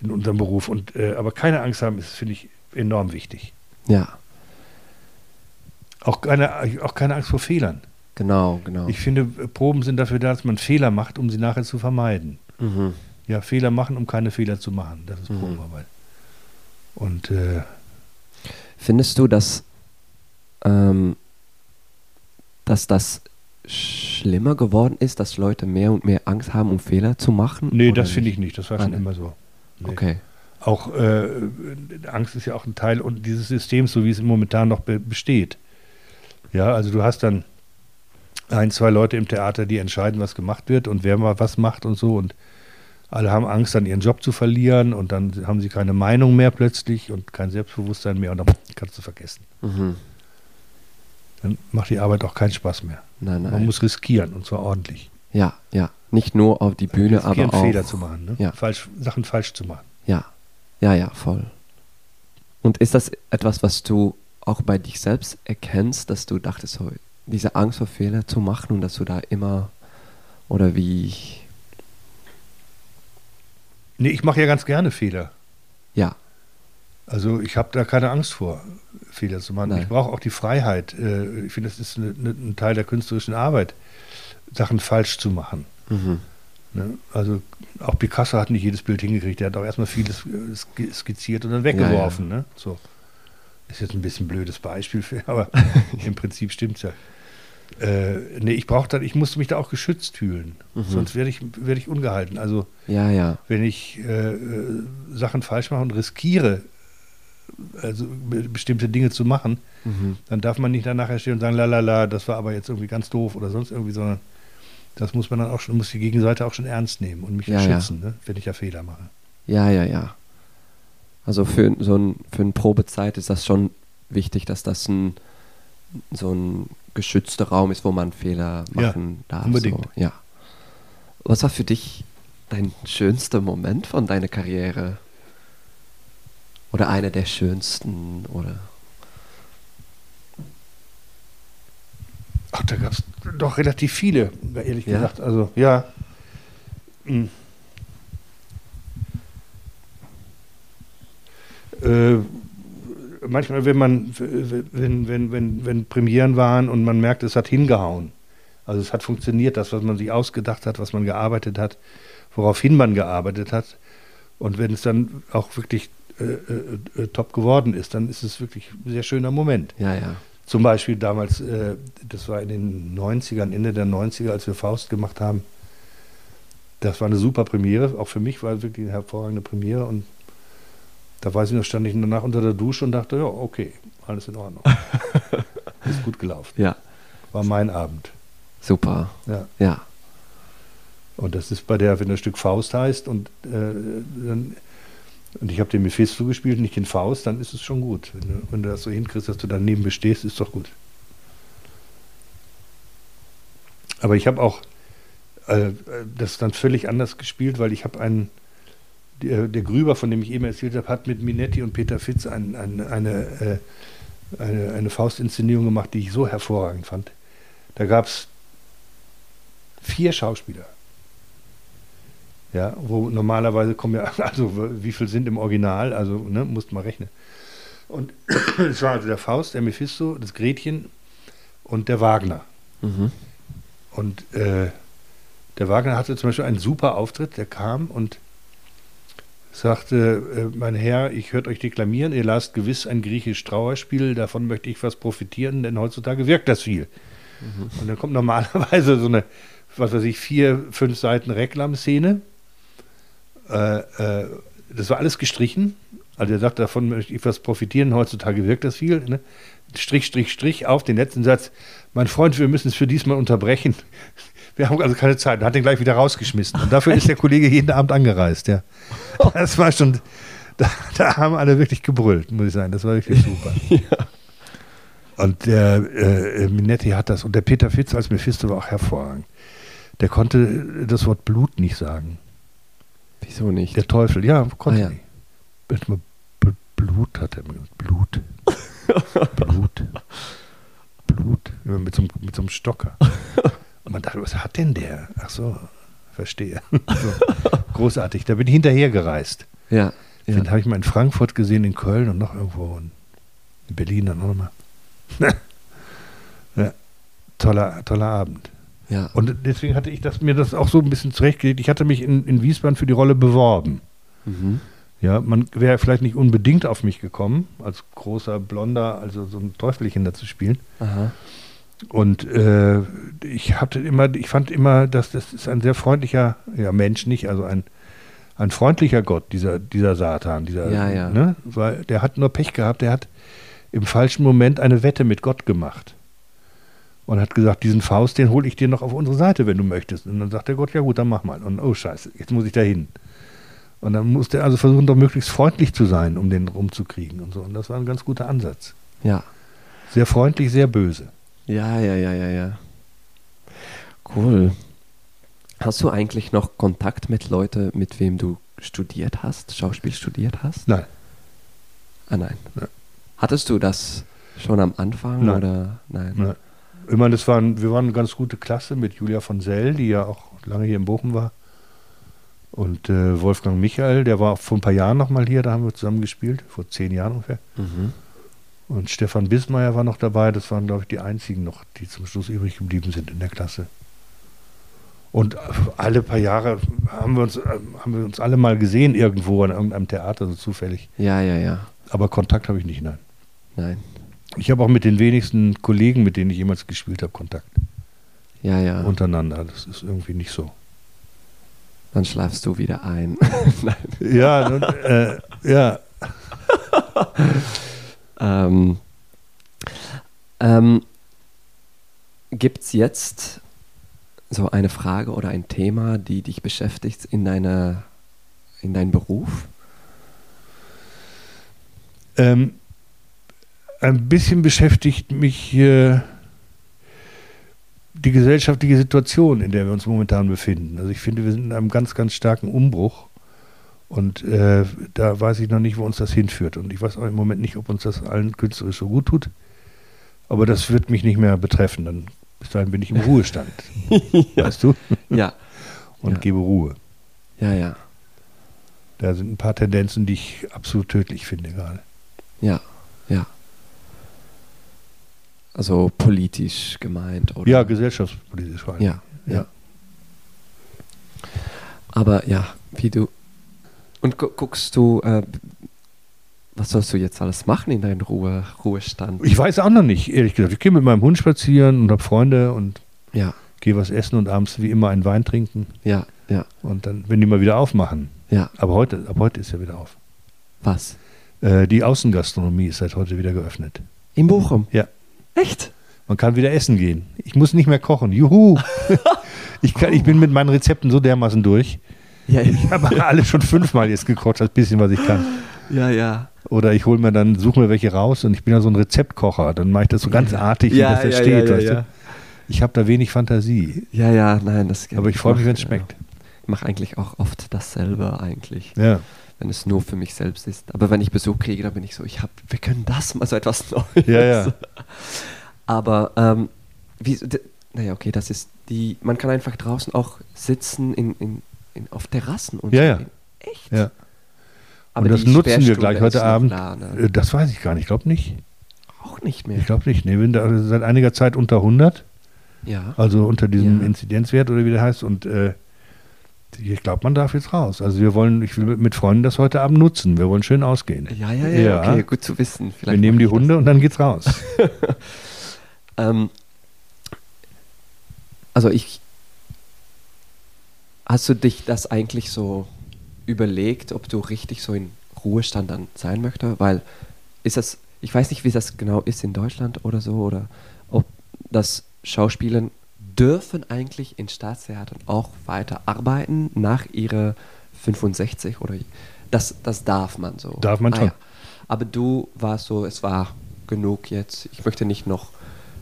in unserem Beruf. Und, äh, aber keine Angst haben, ist, finde ich, enorm wichtig. Ja. Auch keine, auch keine Angst vor Fehlern. Genau, genau. Ich finde, Proben sind dafür da, dass man Fehler macht, um sie nachher zu vermeiden. Mhm. Ja, Fehler machen, um keine Fehler zu machen. Das ist Mhm. Probenarbeit. Und äh, Findest du, dass, ähm, dass das schlimmer geworden ist, dass Leute mehr und mehr Angst haben, um Fehler zu machen? nee, das finde ich nicht. Das war Ah, schon nee. immer so. Nee. Okay. Auch äh, Angst ist ja auch ein Teil dieses Systems, so wie es momentan noch be besteht. Ja, also du hast dann ein, zwei Leute im Theater, die entscheiden, was gemacht wird und wer mal was macht und so. Und alle haben Angst, dann ihren Job zu verlieren und dann haben sie keine Meinung mehr plötzlich und kein Selbstbewusstsein mehr und dann kannst du vergessen. Mhm. Dann macht die Arbeit auch keinen Spaß mehr. Nein, nein. Man muss riskieren und zwar ordentlich. ja, ja. Nicht nur auf die Bühne, riskieren, aber auch. Fehler zu machen, ne? Ja. falsch, Sachen falsch zu machen. Ja, ja, ja, voll. Und ist das etwas, was du auch bei dich selbst erkennst, dass du dachtest, diese Angst vor Fehler zu machen und dass du da immer oder wie Nee, ich mache ja ganz gerne Fehler. ja, Also ich habe da keine Angst vor, Fehler zu machen. Nein. Ich brauche auch die Freiheit. äh, Ich finde, das ist eine, eine, ein Teil der künstlerischen Arbeit, Sachen falsch zu machen. mhm. Ne? Also auch Picasso hat nicht jedes Bild hingekriegt. Er hat auch erstmal vieles äh, sk- skizziert und dann weggeworfen. Ne? So. Ist jetzt ein bisschen ein blödes Beispiel, für, aber im Prinzip stimmt es ja. Äh, nee, ich brauche dann, ich musste mich da auch geschützt fühlen. Mhm. Sonst werde ich, werde ich ungehalten. Also ja, ja, wenn ich äh, äh, Sachen falsch mache und riskiere, also be bestimmte Dinge zu machen, mhm. dann darf man nicht danach stehen und sagen, la la la, das war aber jetzt irgendwie ganz doof oder sonst irgendwie, sondern das muss man dann auch schon, muss die Gegenseite auch schon ernst nehmen und mich Ja, ja. schützen, Ne, wenn ich ja Fehler mache. ja, ja, ja. Also für so ein für eine Probezeit ist das schon wichtig, dass das ein so ein geschützter Raum ist, wo man Fehler Ja, machen darf. unbedingt. So, ja. Was war für dich dein schönster Moment von deiner Karriere? Oder einer der schönsten? Oder? Ach, da gab es doch relativ viele, ehrlich Ja? gesagt. Also, ja. Hm. Äh, manchmal, wenn man, wenn, wenn, wenn, wenn Premieren waren und man merkt, es hat hingehauen. Also es hat funktioniert, das, was man sich ausgedacht hat, was man gearbeitet hat, woraufhin man gearbeitet hat. Und wenn es dann auch wirklich äh, äh, top geworden ist, dann ist es wirklich ein sehr schöner Moment. Ja, ja. Zum Beispiel damals, äh, das war in den 90ern, Ende der 90er, als wir Faust gemacht haben. Das war eine super Premiere. Auch für mich war es wirklich eine hervorragende Premiere. Und da weiß ich noch, stand ich danach unter der Dusche und dachte, ja, okay, alles in Ordnung. Ist gut gelaufen. Ja, War mein Abend. super. Ja. Ja, Und das ist bei der, wenn das Stück Faust heißt und, äh, dann, und ich habe den Mephisto gespielt, nicht den Faust, dann ist es schon gut. Wenn du, wenn du das so hinkriegst, dass du daneben bestehst, ist doch gut. Aber ich habe auch äh, das dann völlig anders gespielt, weil ich habe einen, der, der Grüber, von dem ich eben erzählt habe, hat mit Minetti und Peter Fitz ein, ein, eine, äh, eine, eine Faustinszenierung gemacht, die ich so hervorragend fand. Da gab es vier Schauspieler. Ja, wo normalerweise kommen ja, also wie viel sind im Original, also ne, musst mal rechnen. Und es war also der Faust, der Mephisto, das Gretchen und der Wagner. mhm. Und äh, der Wagner hatte zum Beispiel einen super Auftritt, der kam und sagte, äh, mein Herr, ich hört euch deklamieren, ihr lasst gewiss ein griechisch Trauerspiel, davon möchte ich was profitieren, denn heutzutage wirkt das viel. Und dann kommt normalerweise so eine, was weiß ich, vier, fünf Seiten Reklamszene. Äh, äh, das war alles gestrichen. Also er sagt, davon möchte ich was profitieren, heutzutage wirkt das viel. Ne? Strich, Strich, Strich auf den letzten Satz. Mein Freund, wir müssen es für diesmal unterbrechen. Wir haben also keine Zeit. Und hat den gleich wieder rausgeschmissen. Und dafür ist der Kollege jeden Abend angereist, ja. Das war schon, da, da haben alle wirklich gebrüllt, muss ich sagen. Das war wirklich super. Und der äh, Minetti hat das. Und der Peter Fitz als Mephisto war auch hervorragend. Der konnte das Wort Blut nicht sagen. Wieso nicht? Der Teufel, ja, konnte Ah, ja. nicht. Blut hat er gesagt. Blut. Blut. Blut. Mit so, einem- mit so einem Stocker. Und man dachte, was hat denn der? Ach so, verstehe. Großartig. Da bin ich hinterher gereist. Ja, ja. Den habe ich mal in Frankfurt gesehen, in Köln und noch irgendwo in Berlin dann auch nochmal. toller, toller Abend. Ja. Und deswegen hatte ich das, mir das auch so ein bisschen zurechtgelegt. Ich hatte mich in, in Wiesbaden für die Rolle beworben. Mhm. Ja, man wäre vielleicht nicht unbedingt auf mich gekommen, als großer Blonder, also so ein Teufelchen da zu spielen. Aha. Und äh, ich hatte immer, ich fand immer, dass das ist ein sehr freundlicher, ja, Mensch nicht, also ein, ein freundlicher Gott, dieser, dieser Satan, dieser, Ja, ja. Ne? Weil der hat nur Pech gehabt, der hat im falschen Moment eine Wette mit Gott gemacht. Und hat gesagt, diesen Faust, den hole ich dir noch auf unsere Seite, wenn du möchtest. Und dann sagt der Gott, ja gut, dann mach mal. Und oh scheiße, jetzt muss ich da hin. Und dann musste er also versuchen, doch möglichst freundlich zu sein, um den rumzukriegen und so. Und das war ein ganz guter Ansatz. Ja. Sehr freundlich, sehr böse. Ja, ja, ja, ja, ja. Cool. Hast du eigentlich noch Kontakt mit Leuten, mit wem du studiert hast, Schauspiel studiert hast? Nein. Ah, nein. Nein. Hattest du das schon am Anfang Nein. oder nein? Nein. Ich meine, das waren, wir waren eine ganz gute Klasse mit Julia von Sell, die ja auch lange hier in Bochum war. Und äh, Wolfgang Michael, der war vor ein paar Jahren nochmal hier, da haben wir zusammen gespielt, vor zehn Jahren ungefähr. Mhm. Und Stefan Bismeier war noch dabei, das waren, glaube ich, die einzigen noch, die zum Schluss übrig geblieben sind in der Klasse. Und alle paar Jahre haben wir uns, äh, haben wir uns alle mal gesehen irgendwo an irgendeinem Theater, so zufällig. Ja, ja, ja. Aber Kontakt habe ich nicht, nein. Nein. Ich habe auch mit den wenigsten Kollegen, mit denen ich jemals gespielt habe, Kontakt. Ja, ja. Untereinander. Das ist irgendwie nicht so. Dann schlafst du wieder ein. nein. Ja, äh, ja. Ähm, ähm, Gibt es jetzt so eine Frage oder ein Thema, die dich beschäftigt in, deiner, in deinem Beruf? Ähm, ein bisschen beschäftigt mich äh, die gesellschaftliche Situation, in der wir uns momentan befinden. Also ich finde, wir sind in einem ganz, ganz starken Umbruch. Und äh, da weiß ich noch nicht, wo uns das hinführt. Und ich weiß auch im Moment nicht, ob uns das allen künstlerisch so gut tut. Aber das wird mich nicht mehr betreffen. Dann bis dahin bin ich im Ruhestand. Weißt du? Ja, Und Ja. gebe Ruhe. ja, ja, Da sind ein paar Tendenzen, die ich absolut tödlich finde gerade. ja, ja. Also politisch gemeint, oder? Ja, gesellschaftspolitisch vor allem. Ja, ja. Ja. Aber ja, wie du. Und gu guckst du, äh, was sollst du jetzt alles machen in deinem Ruhe Ruhestand? Ich weiß auch noch nicht, ehrlich gesagt. Ich gehe mit meinem Hund spazieren und habe Freunde und Ja, gehe was essen und abends wie immer einen Wein trinken. ja, ja, Und dann, wenn die mal wieder aufmachen. ja. Aber heute, ab heute ist ja wieder auf. Was? Äh, die Außengastronomie ist seit heute wieder geöffnet. In Bochum? Ja. Echt? Man kann wieder essen gehen. Ich muss nicht mehr kochen. Juhu! ich, kann, ich bin mit meinen Rezepten so dermaßen durch. Ja, Ich habe alle schon fünfmal jetzt gekocht, das bisschen, was ich kann. ja, ja. Oder ich hole mir dann, suche mir welche raus und ich bin ja so ein Rezeptkocher. Dann mache ich das so ganz artig, wie Ja, das da ja, steht. ja, weißt. Du? Ich habe da wenig Fantasie. Ja, ja, nein, das Aber ich freue mich, wenn es schmeckt. Ich mache eigentlich auch oft dasselbe eigentlich, Ja. wenn es nur für mich selbst ist. Aber wenn ich Besuch kriege, dann bin ich so, ich hab, wir können das mal so etwas Neues. Ja, ja. Aber ähm, wie, naja, okay, das ist die, man kann einfach draußen auch sitzen in, in, in, auf Terrassen und Ja, ja. Echt? ja. Aber und das nutzen wir gleich heute Abend. Da, ne? Äh, Das weiß ich gar nicht. Ich glaube nicht. Auch nicht mehr. Ich glaube nicht. Nee, wir sind seit einiger Zeit unter 100, ja. also unter diesem Ja. Inzidenzwert oder wie der heißt. Und äh, ich glaube, man darf jetzt raus. Also wir wollen, ich will mit- Freunden das heute Abend nutzen. Wir wollen schön ausgehen. Ja, ja, ja, Ja. okay, gut zu wissen. Wir Vielleicht nehmen mach die das. Hunde und dann geht's raus. Ähm, also ich, hast du dich das eigentlich so überlegt, ob du richtig so in Ruhestand dann sein möchtest? Weil ist das, ich weiß nicht, wie das genau ist in Deutschland oder so, oder ob das Schauspielern dürfen eigentlich in Staatstheatern auch weiter arbeiten nach ihrer 65 oder das, das darf man so. Darf man Ah, schon. ja. Aber du warst so, es war genug jetzt. Ich möchte nicht noch,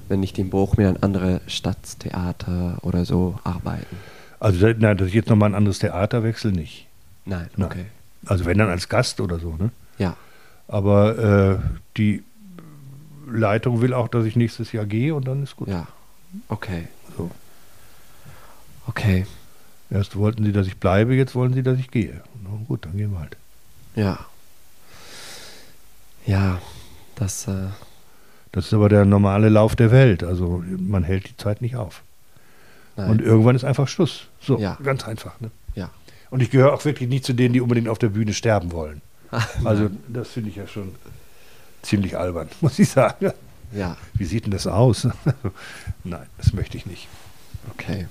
wenn nicht in Bochum, in ein anderes Stadttheater oder so arbeiten. Also nein, dass ich jetzt nochmal ein anderes Theater wechsle, nicht. Nein, Nein. okay. Also wenn dann als Gast oder so, ne? Ja, Aber äh, die Leitung will auch, dass ich nächstes Jahr gehe und dann ist gut. ja. Okay, So. okay. Erst wollten sie, dass ich bleibe, jetzt wollen sie, dass ich gehe. Na gut, dann gehen wir halt. Ja. Ja, das, äh, Das ist aber der normale Lauf der Welt. Also man hält die Zeit nicht auf. Nein. Und irgendwann ist einfach Schluss. So, Ja. ganz einfach. Ne? ja. Und ich gehöre auch wirklich nicht zu denen, die unbedingt auf der Bühne sterben wollen. Also das finde ich ja schon ziemlich albern, muss ich sagen. Ja, Wie sieht denn das aus? Nein, das möchte ich nicht. okay.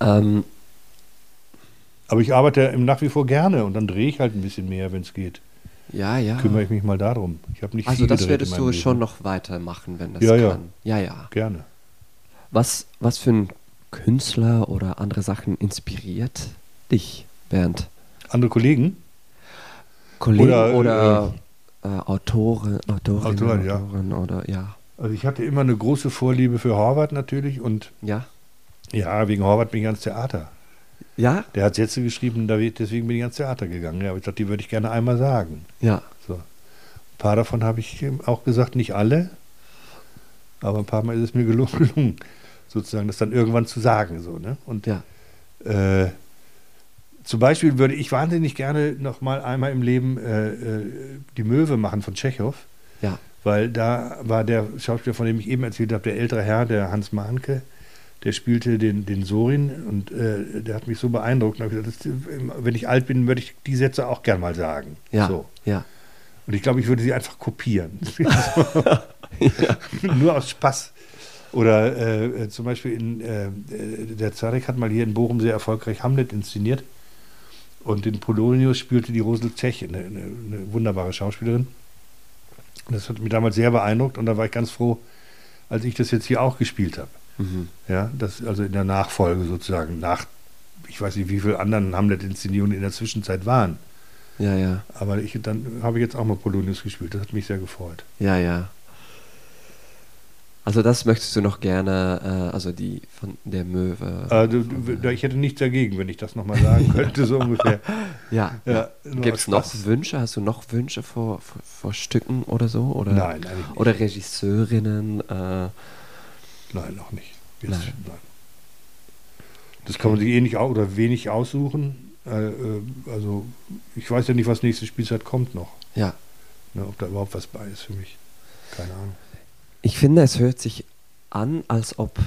Ähm, Aber ich arbeite nach wie vor gerne und dann drehe ich halt ein bisschen mehr, wenn es geht. ja, ja. Kümmere ich mich mal darum. Ich habe nicht Also das würdest du meinem schon Leben. noch weitermachen, wenn das Ja, ja. kann. Ja, ja. Gerne. Was, was für ein Künstler oder andere Sachen inspiriert dich, Bernd? Andere Kollegen? Kollegen Oder, oder, äh, Autoren, Autorinnen, Autoren, ja. Autoren oder ja. Also ich hatte immer eine große Vorliebe für Horvath natürlich und Ja? ja, wegen Horvath bin ich ans Theater. Ja? Der hat Sätze geschrieben, deswegen bin ich ans Theater gegangen. Ja, aber ich dachte, die würde ich gerne einmal sagen. Ja. So. Ein paar davon habe ich auch gesagt, nicht alle, aber ein paar Mal ist es mir gelungen, sozusagen das dann irgendwann zu sagen. So, ne? Und Ja. äh, zum Beispiel würde ich wahnsinnig gerne noch mal einmal im Leben äh, äh, die Möwe machen von Tschechow, Ja. weil da war der Schauspieler, von dem ich eben erzählt habe, der ältere Herr, der Hans Mahnke, der spielte den, den Sorin und äh, der hat mich so beeindruckt. Und ich gesagt, das, wenn ich alt bin, würde ich die Sätze auch gern mal sagen. Ja. So. Ja. Und ich glaube, ich würde sie einfach kopieren. Nur aus Spaß. Oder äh, zum Beispiel in, äh, der Zarek hat mal hier in Bochum sehr erfolgreich Hamlet inszeniert. Und in Polonius spielte die Rosel Zech, eine, eine, eine wunderbare Schauspielerin. Das hat mich damals sehr beeindruckt und da war ich ganz froh, als ich das jetzt hier auch gespielt habe. Mhm. Ja, das also in der Nachfolge sozusagen, nach, ich weiß nicht, wie viele anderen Hamlet-Inszenierungen in der Zwischenzeit waren. Ja, ja. Aber ich, dann habe ich jetzt auch mal Polonius gespielt. Das hat mich sehr gefreut. Ja, ja. Also das möchtest du noch gerne, äh, also die von der Möwe. Du, ich hätte nichts dagegen, wenn ich das nochmal sagen könnte, so ungefähr. ja. Ja, Gibt es noch. Wünsche? Hast du noch Wünsche vor, vor, vor Stücken oder so? Oder, Nein, nicht. Oder Regisseurinnen? Äh, Nein, noch nicht. Jetzt, Nein. nein. Das kann man sich eh nicht oder wenig aussuchen. Äh, äh, also ich weiß ja nicht, was nächste Spielzeit kommt noch. ja. Ne, ob da überhaupt was bei ist für mich. Keine Ahnung. Ich finde, es hört sich an, als ob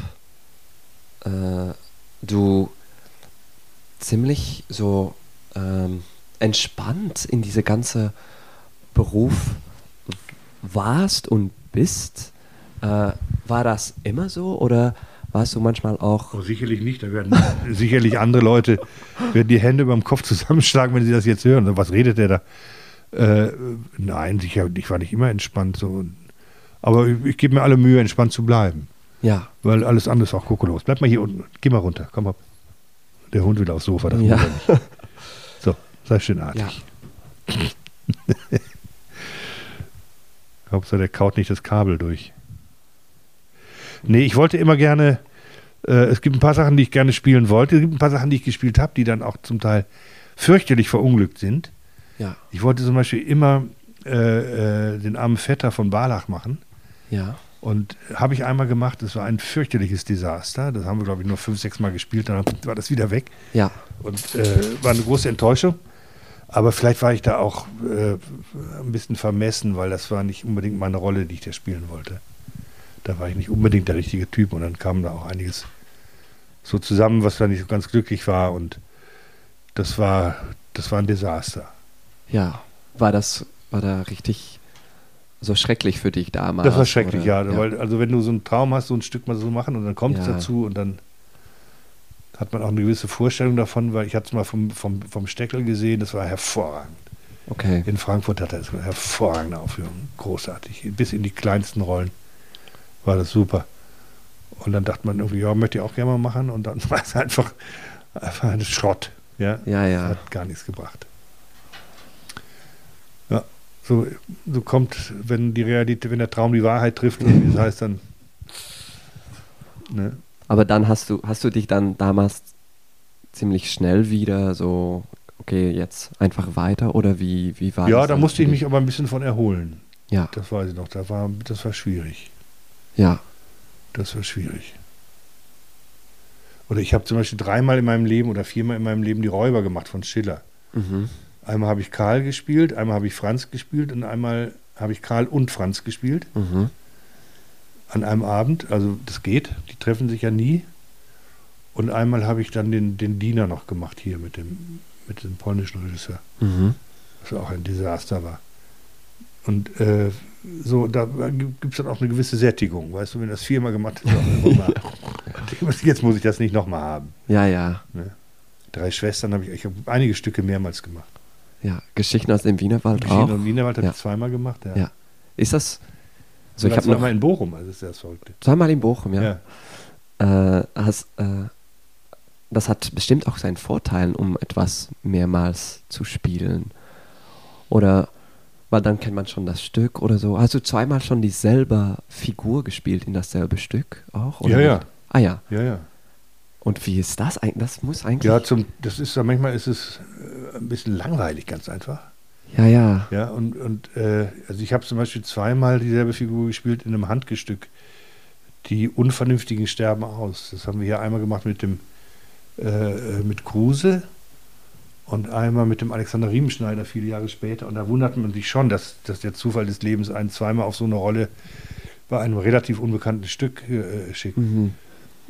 äh, du ziemlich so ähm, entspannt in diese ganze Beruf warst und bist. Äh, war das immer so oder warst du manchmal auch Oh, sicherlich nicht. Da werden sicherlich andere Leute werden die Hände beim Kopf zusammenschlagen, wenn sie das jetzt hören. Was redet der da? Äh, nein, sicher, ich war nicht immer entspannt. So. Aber ich, ich gebe mir alle Mühe, entspannt zu bleiben. ja Weil alles andere ist auch kokolos. Bleib mal hier unten. Geh mal runter. Komm ab. Der Hund will aufs Sofa. Das Ja. nicht. So, sei schön artig. ja Hauptsache, der kaut nicht das Kabel durch. Nee, ich wollte immer gerne, äh, es gibt ein paar Sachen, die ich gerne spielen wollte. Es gibt ein paar Sachen, die ich gespielt habe, die dann auch zum Teil fürchterlich verunglückt sind. ja Ich wollte zum Beispiel immer äh, äh, den armen Vetter von Barlach machen. Ja Und habe ich einmal gemacht, das war ein fürchterliches Desaster. Das haben wir, glaube ich, nur fünf, sechs Mal gespielt, dann war das wieder weg. ja Und äh, war eine große Enttäuschung. Aber vielleicht war ich da auch äh, ein bisschen vermessen, weil das war nicht unbedingt meine Rolle, die ich da spielen wollte. Da war ich nicht unbedingt der richtige Typ und dann kam da auch einiges so zusammen, was da nicht so ganz glücklich war und das war, das war ein Desaster. ja war das war da richtig so schrecklich für dich damals Das war schrecklich, oder? ja, Weil, also wenn du so einen Traum hast, so ein Stück mal so machen und dann kommt es Ja. dazu und dann hat man auch eine gewisse Vorstellung davon, weil ich hatte es mal vom, vom, vom Steckel gesehen, das war hervorragend. okay In Frankfurt hat er es eine hervorragende Aufführung. Großartig. Bis in die kleinsten Rollen war das super. Und dann dachte man irgendwie, ja, möchte ich auch gerne mal machen. Und dann war es einfach, einfach ein Schrott. Ja, ja ja hat gar nichts gebracht. Ja, so, so kommt, wenn die Realität, wenn der Traum die Wahrheit trifft, wie es heißt, dann. Ne? Aber dann hast du, hast du dich dann damals ziemlich schnell wieder so, okay, jetzt einfach weiter oder wie, wie war Ja, das da dann musste ich mich aber ein bisschen von erholen. Ja, Das weiß ich noch. Da war, das war schwierig. ja, Das war schwierig. Oder ich habe zum Beispiel dreimal in meinem Leben oder viermal in meinem Leben die Räuber gemacht von Schiller. mhm. Einmal habe ich Karl gespielt, einmal habe ich Franz gespielt und einmal habe ich Karl und Franz gespielt Mhm. an einem Abend. Also das geht, die treffen sich ja nie. Und einmal habe ich dann den, den Diener noch gemacht hier mit dem, mit dem polnischen Regisseur, Mhm. was auch ein Desaster war. Und äh, so, da gibt es dann auch eine gewisse Sättigung, weißt du, wenn das viermal gemacht mal, jetzt muss ich das nicht nochmal haben. Ja, ja, Drei Schwestern habe ich, ich habe einige Stücke mehrmals gemacht. Ja. Geschichten aus dem Wienerwald Geschichten auch. und Wienerwald habe Ja. ich zweimal gemacht. Ja. Ja. Ist das? Also ich habe noch zweimal in Bochum, also ist ja das Verrückte. zweimal in Bochum, ja. Ja. Äh, hast, äh, das hat bestimmt auch seinen Vorteil, um etwas mehrmals zu spielen. Oder weil dann kennt man schon das Stück oder so. Hast du zweimal schon dieselbe Figur gespielt in dasselbe Stück auch? Ja, ja. nicht? Ah ja. ja, ja. Und wie ist das eigentlich? Das muss eigentlich. Ja, zum, das ist manchmal ist es äh, ein bisschen langweilig, ganz einfach. ja, ja. Ja, und, und äh, also ich habe zum Beispiel zweimal dieselbe Figur gespielt in einem Handgestück. Die Unvernünftigen sterben aus. Das haben wir hier einmal gemacht mit dem äh, äh, mit Kruse und einmal mit dem Alexander Riemenschneider viele Jahre später. Und da wundert man sich schon, dass, dass der Zufall des Lebens einen zweimal auf so eine Rolle bei einem relativ unbekannten Stück äh, schickt. Mhm.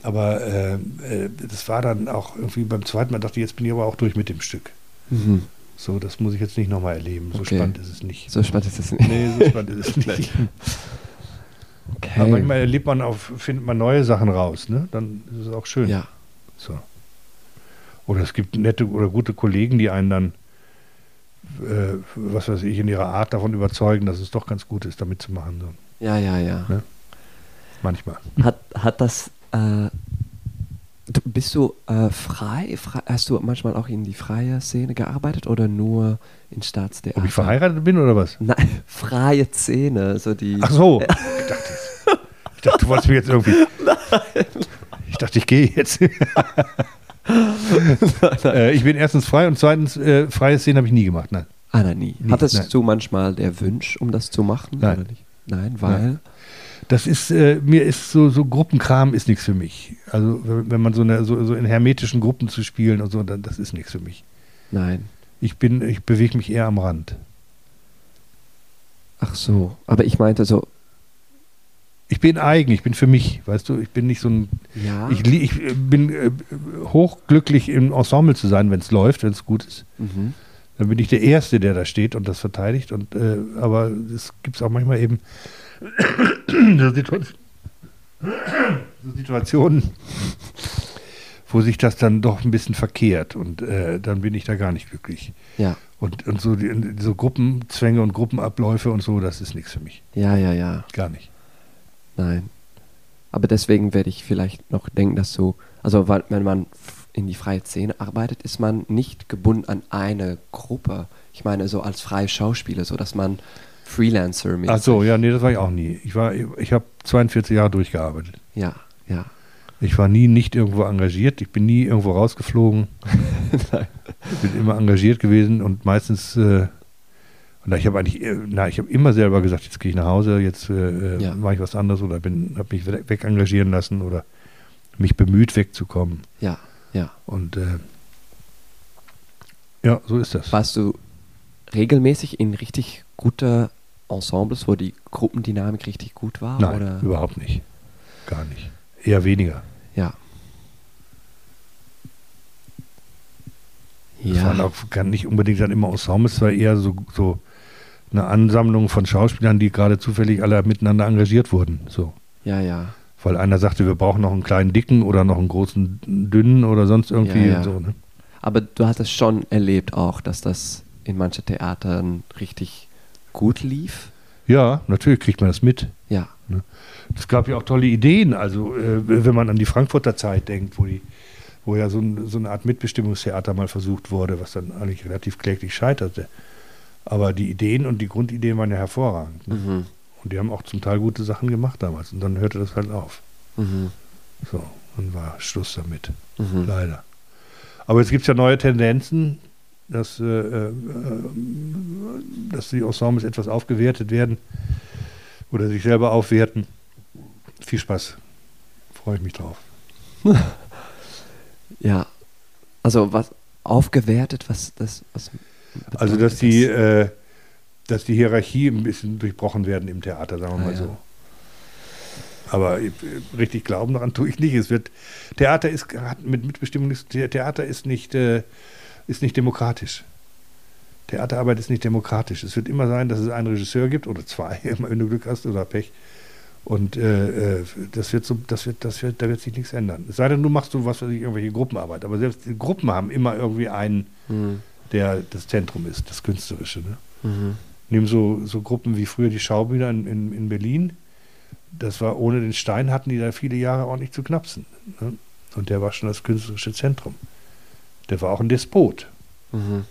Aber äh, äh, das war dann auch irgendwie beim zweiten Mal, dachte ich, jetzt bin ich aber auch durch mit dem Stück. Mhm. So, das muss ich jetzt nicht nochmal erleben. So Okay. spannend ist es nicht. So spannend ist es nicht. Nee, so spannend ist es nicht. Okay. Aber manchmal erlebt man auf, findet man neue Sachen raus, ne? Dann ist es auch schön. ja. So. Oder es gibt nette oder gute Kollegen, die einen dann, äh, was weiß ich, in ihrer Art davon überzeugen, dass es doch ganz gut ist, damit zu machen. So. Ja, ja, ja. Ne? Manchmal. Hat, hat das. Äh, du, bist du äh, frei, frei? Hast du manchmal auch in die freie Szene gearbeitet oder nur in Staatstheater? Ob ich verheiratet bin oder was? Nein, freie Szene, so die. Ach so. Ich dachte, jetzt- ich dachte, du wolltest mir jetzt irgendwie. Ich dachte, ich gehe jetzt. äh, ich bin erstens frei und zweitens, äh, freie Szenen habe ich nie gemacht. Nein. Ah, nein, nie. Nie, Hattest nein. du manchmal der Wunsch, um das zu machen? Nein. Nein, weil. Das ist, äh, mir ist so, so Gruppenkram ist nichts für mich. Also wenn, man so, eine, so, so in hermetischen Gruppen zu spielen und so, dann, das ist nichts für mich. Nein. Ich bin, ich bewege mich eher am Rand. Ach so. Aber ich meinte so. Ich bin eigen, ich bin für mich, weißt du, ich bin nicht so ein, Ja. ich, ich äh, bin äh, hochglücklich im Ensemble zu sein, wenn es läuft, wenn es gut ist. mhm. Dann bin ich der Erste, der da steht und das verteidigt. Und, äh, aber es gibt auch manchmal eben so Situa- so Situationen, wo sich das dann doch ein bisschen verkehrt und äh, dann bin ich da gar nicht glücklich. Ja. Und, und so, die, so Gruppenzwänge und Gruppenabläufe und so, das ist nichts für mich. Ja, ja, ja. Gar nicht. Nein. Aber deswegen werde ich vielleicht noch denken, dass so, also weil, wenn man in die freie Szene arbeitet, ist man nicht gebunden an eine Gruppe. Ich meine, so als freie Schauspieler, so dass man Freelancer mit. Ach so, ja, nee, das war ich auch nie. Ich, war, ich habe 42 Jahre durchgearbeitet. Ja, ja. Ich war nie nicht irgendwo engagiert. Ich bin nie irgendwo rausgeflogen. Nein. bin immer engagiert gewesen und meistens, äh, und ich habe eigentlich, äh, na, ich habe immer selber gesagt, jetzt gehe ich nach Hause, jetzt äh, Ja. mache ich was anderes oder bin, habe mich weg, wegengagieren lassen oder mich bemüht wegzukommen. Ja, ja. Und äh, ja, so ist das. Warst du regelmäßig in richtig gute Ensembles, wo die Gruppendynamik richtig gut war? Nein, oder? überhaupt nicht. Gar nicht. Eher weniger. Ja. Das waren Ja. auch kann nicht unbedingt dann immer Ensembles, es war eher so, so eine Ansammlung von Schauspielern, die gerade zufällig alle miteinander engagiert wurden. So. Ja, ja. Weil einer sagte, wir brauchen noch einen kleinen dicken oder noch einen großen dünnen oder sonst irgendwie. Ja, ja. So, ne? Aber du hast es schon erlebt auch, dass das in manchen Theatern richtig gut lief. ja, natürlich kriegt man das mit. Ja, Es gab ja auch tolle Ideen, also äh, wenn man an die Frankfurter Zeit denkt, wo, die, wo ja so, ein, so eine Art Mitbestimmungstheater mal versucht wurde, was dann eigentlich relativ kläglich scheiterte. Aber die Ideen und die Grundideen waren ja hervorragend. Ne? mhm. Und die haben auch zum Teil gute Sachen gemacht damals. Und dann hörte das halt auf. Mhm. So, dann war Schluss damit. Mhm. Leider. Aber jetzt gibt es ja neue Tendenzen, dass, äh, äh, dass die Ensembles etwas aufgewertet werden oder sich selber aufwerten. Viel Spaß. Freue ich mich drauf. ja. Also was aufgewertet, was das, was Also, dass die, äh, dass die Hierarchie ein bisschen durchbrochen werden im Theater, sagen wir Ah, mal ja. so. Aber äh, richtig glauben daran tue ich nicht. Es wird Theater ist mit Mitbestimmung Theater ist nicht äh, ist nicht demokratisch. Theaterarbeit ist nicht demokratisch. Es wird immer sein, dass es einen Regisseur gibt oder zwei, wenn du Glück hast oder Pech. Und äh, äh, das wird so, das wird, das wird, da wird sich nichts ändern. Es sei denn, du machst so was weiß ich, irgendwelche Gruppenarbeit. Aber selbst Gruppen haben immer irgendwie einen, Mhm. der das Zentrum ist, das Künstlerische. Ne? Mhm. Nimm so, so Gruppen wie früher die Schaubühner in, in, in Berlin. Das war ohne den Stein hatten die da viele Jahre ordentlich zu knapsen. Ne? Und der war schon das künstlerische Zentrum. Der war auch ein Despot. Mhm.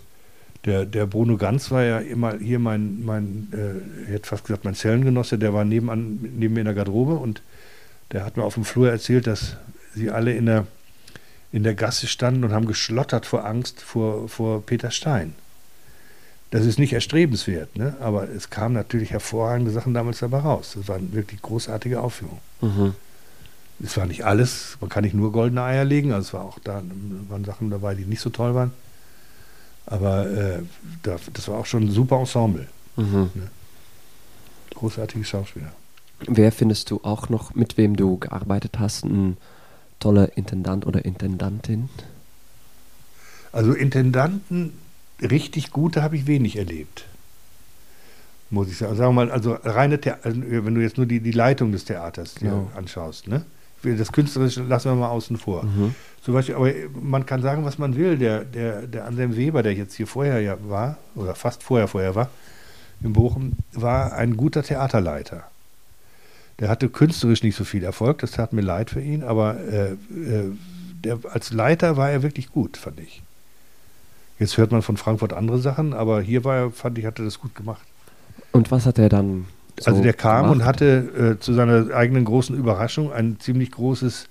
Der, der Bruno Ganz war ja immer hier mein, mein äh, ich hätte fast gesagt, mein Zellengenosse, der war nebenan, neben mir in der Garderobe und der hat mir auf dem Flur erzählt, dass sie alle in der, in der Gasse standen und haben geschlottert vor Angst vor, vor Peter Stein. Das ist nicht erstrebenswert, ne? aber es kamen natürlich hervorragende Sachen damals dabei raus. Das waren wirklich großartige Aufführungen. Mhm. Es war nicht alles, man kann nicht nur goldene Eier legen, also es war auch da waren Sachen dabei, die nicht so toll waren. Aber äh, da, das war auch schon ein super Ensemble. Mhm. Großartige Schauspieler. Wer findest du auch noch, mit wem du gearbeitet hast, ein toller Intendant oder Intendantin? Also Intendanten, richtig gute habe ich wenig erlebt. Muss ich sagen. Sagen wir mal, also reine The also wenn du jetzt nur die, die Leitung des Theaters dir Ja. anschaust, ne? Das Künstlerische lassen wir mal außen vor. Mhm. Zum Beispiel, aber man kann sagen, was man will. Der, der, der Anselm Weber, der jetzt hier vorher ja war, oder fast vorher vorher war, in Bochum, war ein guter Theaterleiter. Der hatte künstlerisch nicht so viel Erfolg, das tat mir leid für ihn, aber äh, äh, der, als Leiter war er wirklich gut, fand ich. Jetzt hört man von Frankfurt andere Sachen, aber hier war er, fand ich, hat er das gut gemacht. Und was hat er dann? So also der kam und gemacht? hatte äh, zu seiner eigenen großen Überraschung ein ziemlich großes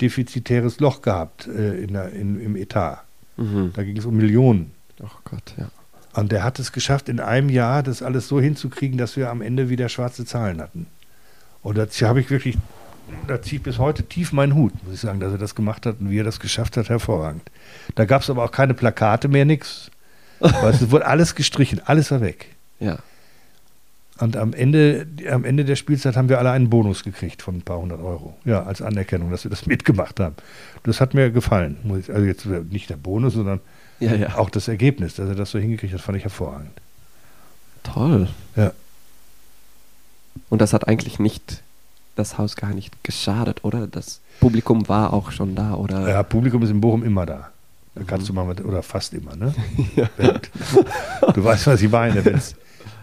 defizitäres Loch gehabt äh, in der, in, im Etat. Mhm. Da ging es um Millionen. Oh Gott, ja. Und der hat es geschafft, in einem Jahr das alles so hinzukriegen, dass wir am Ende wieder schwarze Zahlen hatten. Und da habe ich wirklich, da ziehe ich bis heute tief meinen Hut, muss ich sagen, dass er das gemacht hat und wie er das geschafft hat, hervorragend. Da gab es aber auch keine Plakate mehr, nichts. Es wurde alles gestrichen, alles war weg. Ja. Und am Ende, am Ende der Spielzeit haben wir alle einen Bonus gekriegt von ein paar hundert Euro. Ja, als Anerkennung, dass wir das mitgemacht haben. Das hat mir gefallen. Also jetzt nicht der Bonus, sondern Ja, ja. auch das Ergebnis, dass er das so hingekriegt hat, fand ich hervorragend. Toll. Ja. Und das hat eigentlich nicht das Haus gar nicht geschadet, oder? Das Publikum war auch schon da, oder? Ja, Publikum ist in Bochum immer da. Da kannst Mhm. du mal, mit, oder fast immer, ne? Wenn, du weißt, was ich meine. Wenn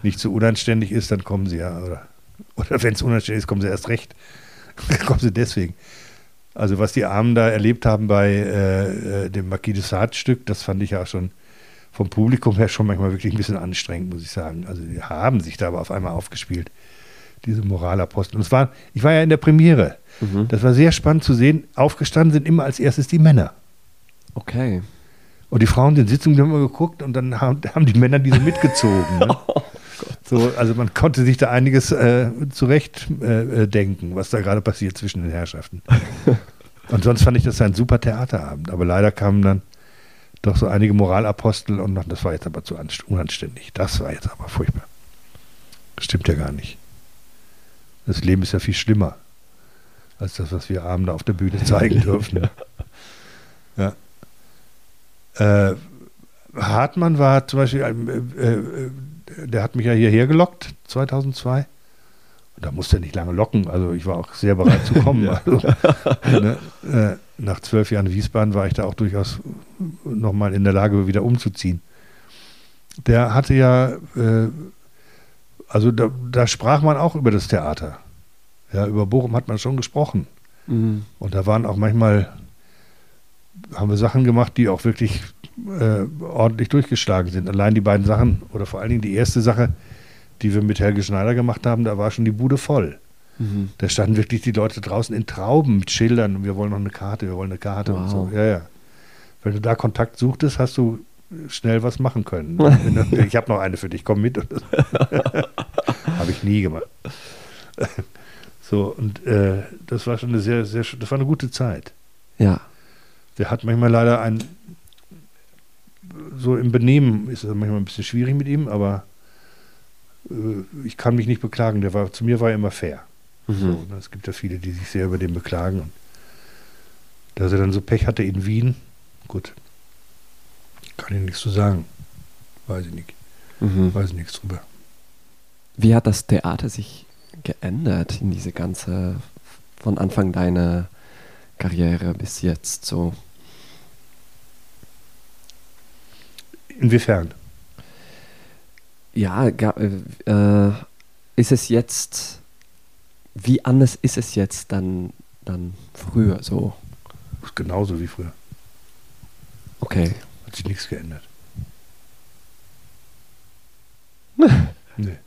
nicht so unanständig ist, dann kommen sie ja. Oder, oder wenn es unanständig ist, kommen sie erst recht. Dann kommen sie deswegen. Also was die Armen da erlebt haben bei äh, äh, dem Marquis de Sade Stück, das fand ich ja schon vom Publikum her schon manchmal wirklich ein bisschen anstrengend, muss ich sagen. Also die haben sich da aber auf einmal aufgespielt, diese Moralapostel. Und es war, ich war ja in der Premiere. Mhm. Das war sehr spannend zu sehen. Aufgestanden sind immer als erstes die Männer. Okay. Und die Frauen in den Sitzungen haben immer geguckt und dann haben, haben die Männer diese mitgezogen. Ne? so, also man konnte sich da einiges äh, zurecht äh, äh, denken, was da gerade passiert zwischen den Herrschaften. und sonst fand ich das ein super Theaterabend. Aber leider kamen dann doch so einige Moralapostel und das war jetzt aber zu anst- unanständig. Das war jetzt aber furchtbar. Das stimmt ja gar nicht. Das Leben ist ja viel schlimmer als das, was wir Abende auf der Bühne zeigen dürfen. Ja. Äh, Hartmann war zum Beispiel, äh, äh, der hat mich ja hierher gelockt, 2002. Und da musste er nicht lange locken, also ich war auch sehr bereit zu kommen. Ja. also, ne, äh, nach zwölf Jahren Wiesbaden war ich da auch durchaus nochmal in der Lage, wieder umzuziehen. Der hatte ja, äh, also da, da sprach man auch über das Theater. Ja, über Bochum hat man schon gesprochen. Mhm. Und da waren auch manchmal, haben wir Sachen gemacht, die auch wirklich äh, ordentlich durchgeschlagen sind. Allein die beiden Sachen, oder vor allen Dingen die erste Sache, die wir mit Helge Schneider gemacht haben, da war schon die Bude voll. Mhm. Da standen wirklich die Leute draußen in Trauben mit Schildern und wir wollen noch eine Karte, wir wollen eine Karte und so. Wow. Ja, ja. Wenn du da Kontakt suchtest, hast du schnell was machen können. Ich habe noch eine für dich, komm mit. habe ich nie gemacht. So, und äh, das war schon eine sehr, sehr, das war eine gute Zeit. Ja. Der hat manchmal leider ein, so im Benehmen ist es manchmal ein bisschen schwierig mit ihm, aber äh, ich kann mich nicht beklagen. Der war, zu mir war er immer fair. Mhm. So, ne? Es gibt ja viele, die sich sehr über den beklagen. Und dass er dann so Pech hatte in Wien, gut, kann ich nichts zu sagen. Weiß ich nicht. Mhm. Weiß nichts drüber. Wie hat das Theater sich geändert in diese ganze, von Anfang deiner Karriere bis jetzt so? Inwiefern? Ja, äh, äh, ist es jetzt, wie anders ist es jetzt dann, dann früher so? Ist genauso wie früher. Okay. Hat sich nichts geändert. nee.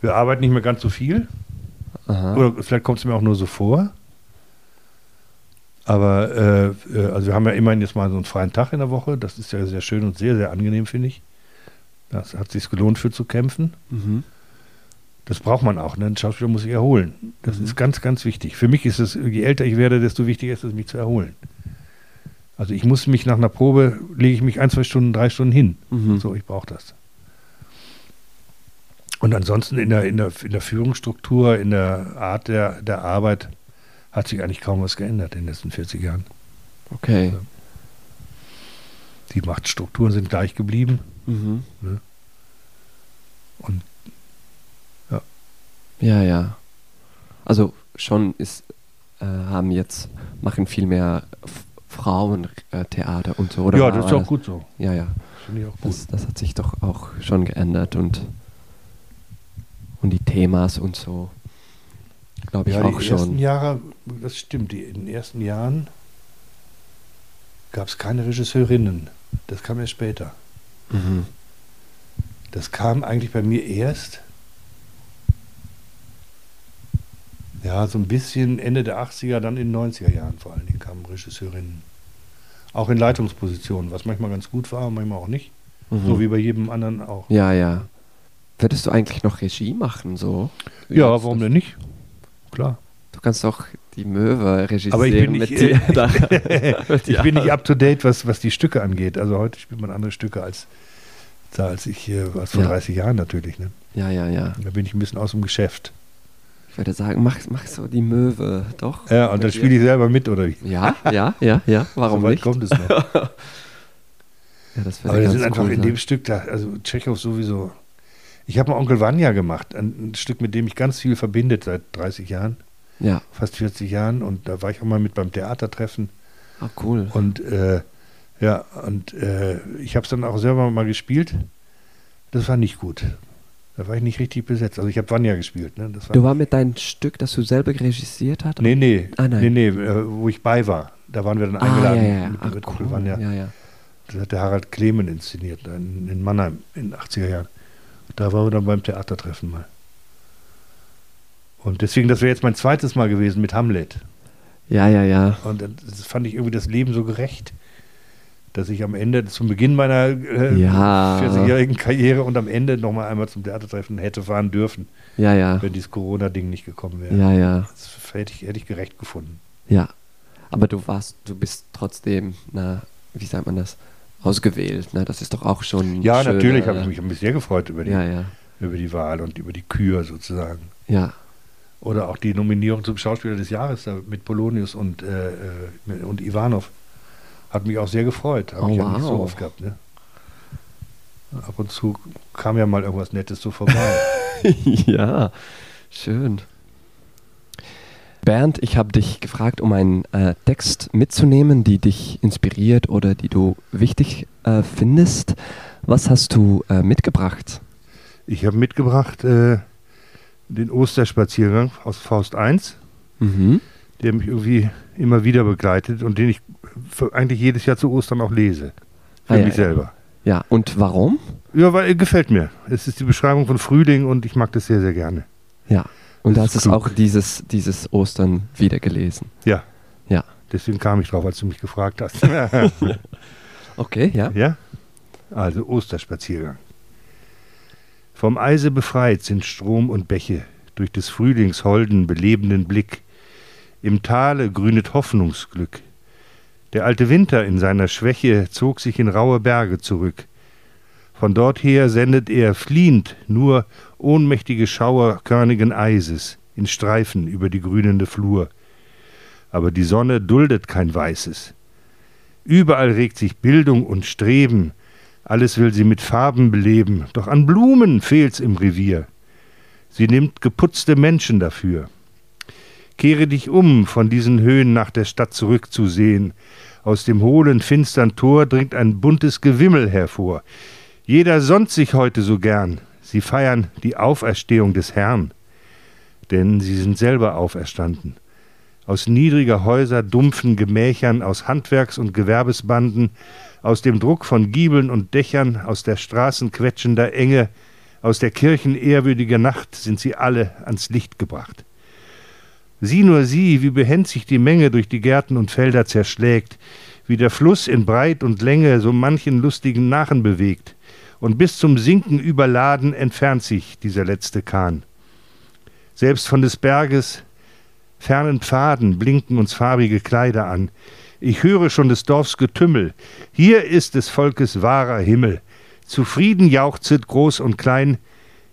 Wir arbeiten nicht mehr ganz so viel. Aha. Oder vielleicht kommt es mir auch nur so vor. Aber äh, äh, also wir haben ja immerhin jetzt mal so einen freien Tag in der Woche. Das ist ja sehr schön und sehr, sehr angenehm, finde ich. Das hat sich gelohnt für zu kämpfen. Mhm. Das braucht man auch. Ne? Ein Schauspieler muss sich erholen. Das Mhm. ist ganz, ganz wichtig. Für mich ist es, je älter ich werde, desto wichtiger ist es, mich zu erholen. Also ich muss mich nach einer Probe, lege ich mich ein, zwei Stunden, drei Stunden hin. Mhm. So, ich brauche das. Und ansonsten in der, in, der, in der Führungsstruktur, in der Art der, der Arbeit hat sich eigentlich kaum was geändert in den letzten 40 Jahren. Okay. Die Machtstrukturen sind gleich geblieben. Mhm. Und Ja, ja. Also schon ist, äh, haben jetzt, machen viel mehr F- Frauen äh, Theater und so, oder? ja, das ist auch gut so. Ja, ja. Das, das hat sich doch auch schon geändert und, und die Themas und so. Glaube ich ja, auch die ersten schon. Jahre, das stimmt, die, in den ersten Jahren gab es keine Regisseurinnen. Das kam erst später. Mhm. Das kam eigentlich bei mir erst, ja, so ein bisschen Ende der 80er, dann in den 90er Jahren vor allen Dingen kamen Regisseurinnen. Auch in Leitungspositionen, was manchmal ganz gut war, manchmal auch nicht. Mhm. So wie bei jedem anderen auch. Ja, ja. Würdest du eigentlich noch Regie machen, so? Ja, warum denn nicht? Klar. Du kannst doch die Möwe registrieren Aber ich bin nicht, äh. Ich bin nicht up to date, was, was die Stücke angeht. Also heute spielt man andere Stücke als, als ich als vor Ja. 30 Jahren natürlich. Ne? Ja, ja, ja. Da bin ich ein bisschen aus dem Geschäft. Ich würde sagen, mach, mach so die Möwe, doch. Ja, und dann spiele ich selber mit, oder wie? Ja, ja, ja, ja. Warum so weit nicht? kommt es noch. Ja, das Aber ganz sind einfach cool in sein. dem Stück da, also Tschechow sowieso. Ich habe mal Onkel Vanya gemacht, ein, Stück, mit dem ich ganz viel verbindet seit 30 Jahren, Ja, fast 40 Jahren. Und da war ich auch mal mit beim Theatertreffen. ah, cool. Und äh, ja, und äh, ich habe es dann auch selber mal gespielt. Das war nicht gut. Da war ich nicht richtig besetzt. Also ich habe Vanya gespielt. Ne? War, Du war mit deinem Stück, das du selber regisiert hast? nee, nee, Ah, nein. nee, nee, äh, wo ich bei war. Da waren wir dann ah, ja, eingeladen ja, ja. mit, Ach, mit cool. Vanya. ja, ja. Das hat der Harald Klemen inszeniert, in Mannheim in den 80er Jahren. Da waren wir dann beim Theatertreffen mal. Und deswegen, das wäre jetzt mein zweites Mal gewesen mit Hamlet. Ja, ja, ja. Und das fand ich irgendwie das Leben so gerecht, dass ich am Ende, zum Beginn meiner äh, Ja. 40-jährigen Karriere und am Ende nochmal einmal zum Theatertreffen hätte fahren dürfen, Ja, ja. wenn dieses Corona-Ding nicht gekommen wäre. Ja, ja. Das hätte ich, hätte ich gerecht gefunden. Ja. Aber du warst, du bist trotzdem, na, wie sagt man das? Ausgewählt, ne? Das ist doch auch schon. Ja, schöne- natürlich habe ich mich, hab mich sehr gefreut über die, Ja, ja. über die Wahl und über die Kür sozusagen. Ja. Oder auch die Nominierung zum Schauspieler des Jahres mit Polonius und, äh, äh, und Ivanov. Hat mich auch sehr gefreut. Habe Oh, ich ja nicht so wow. oft gehabt. Ne? Ab und zu kam ja mal irgendwas Nettes so vorbei. ja, schön. Bernd, ich habe dich gefragt, um einen äh, Text mitzunehmen, die dich inspiriert oder die du wichtig äh, findest. Was hast du äh, mitgebracht? ich habe mitgebracht äh, den Osterspaziergang aus Faust 1, Mhm. der mich irgendwie immer wieder begleitet und den ich eigentlich jedes Jahr zu Ostern auch lese. Für Ah, ja, mich ja. selber. Ja, und warum? Ja, weil er gefällt mir. Es ist die Beschreibung von Frühling und ich mag das sehr, sehr gerne. Ja. Und ist ist klug. auch dieses, dieses Ostern wieder gelesen. Ja. Ja. Deswegen kam ich drauf, als du mich gefragt hast. Okay, ja. Ja? Also Osterspaziergang. Vom Eise befreit sind Strom und Bäche, durch des Frühlings holden, belebenden Blick. Im Tale grünet Hoffnungsglück. Der alte Winter in seiner Schwäche zog sich in raue Berge zurück. Von dort her sendet er fliehend nur ohnmächtige Schauer körnigen Eises in Streifen über die grünende Flur. Aber die Sonne duldet kein Weißes. Überall regt sich Bildung und Streben, alles will sie mit Farben beleben, doch an Blumen fehlt's im Revier. Sie nimmt geputzte Menschen dafür. Kehre dich um, von diesen Höhen nach der Stadt zurückzusehen. Aus dem hohlen, finstern Tor dringt ein buntes Gewimmel hervor. Jeder sonnt sich heute so gern. Sie feiern die Auferstehung des Herrn. Denn sie sind selber auferstanden. Aus niedriger Häuser, dumpfen Gemächern, aus Handwerks- und Gewerbesbanden, aus dem Druck von Giebeln und Dächern, aus der Straßen quetschender Enge, aus der Kirchen ehrwürdiger Nacht sind sie alle ans Licht gebracht. Sieh nur sie, wie behend sich die Menge durch die Gärten und Felder zerschlägt, wie der Fluss in Breit und Länge so manchen lustigen Narren bewegt, und bis zum Sinken überladen entfernt sich dieser letzte Kahn. Selbst von des Berges fernen Pfaden blinken uns farbige Kleider an. Ich höre schon des Dorfs Getümmel. Hier ist des Volkes wahrer Himmel. Zufrieden jauchzet groß und klein.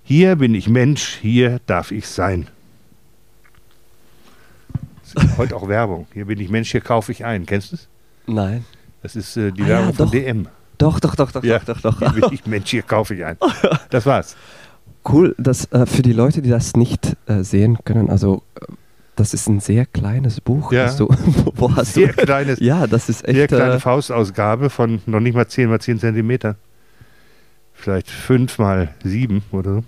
Hier bin ich Mensch, hier darf ich sein. Heute auch Werbung. Hier bin ich Mensch, hier kaufe ich ein. Kennst du es? Nein. Das ist äh, die Ah, Werbung ja, von. DM. Doch, doch, doch, doch, Ja, doch, doch, doch. ich Mensch, hier kaufe ich ein. Das war's. Cool, dass äh, für die Leute, die das nicht äh, sehen können, also äh, das ist ein sehr kleines Buch. Ja. Hast du, wo hast Sehr du? kleines, Ja, das ist echt. sehr kleine äh, Faustausgabe von noch nicht mal 10 mal 10 Zentimeter. Vielleicht 5 mal 7 oder so.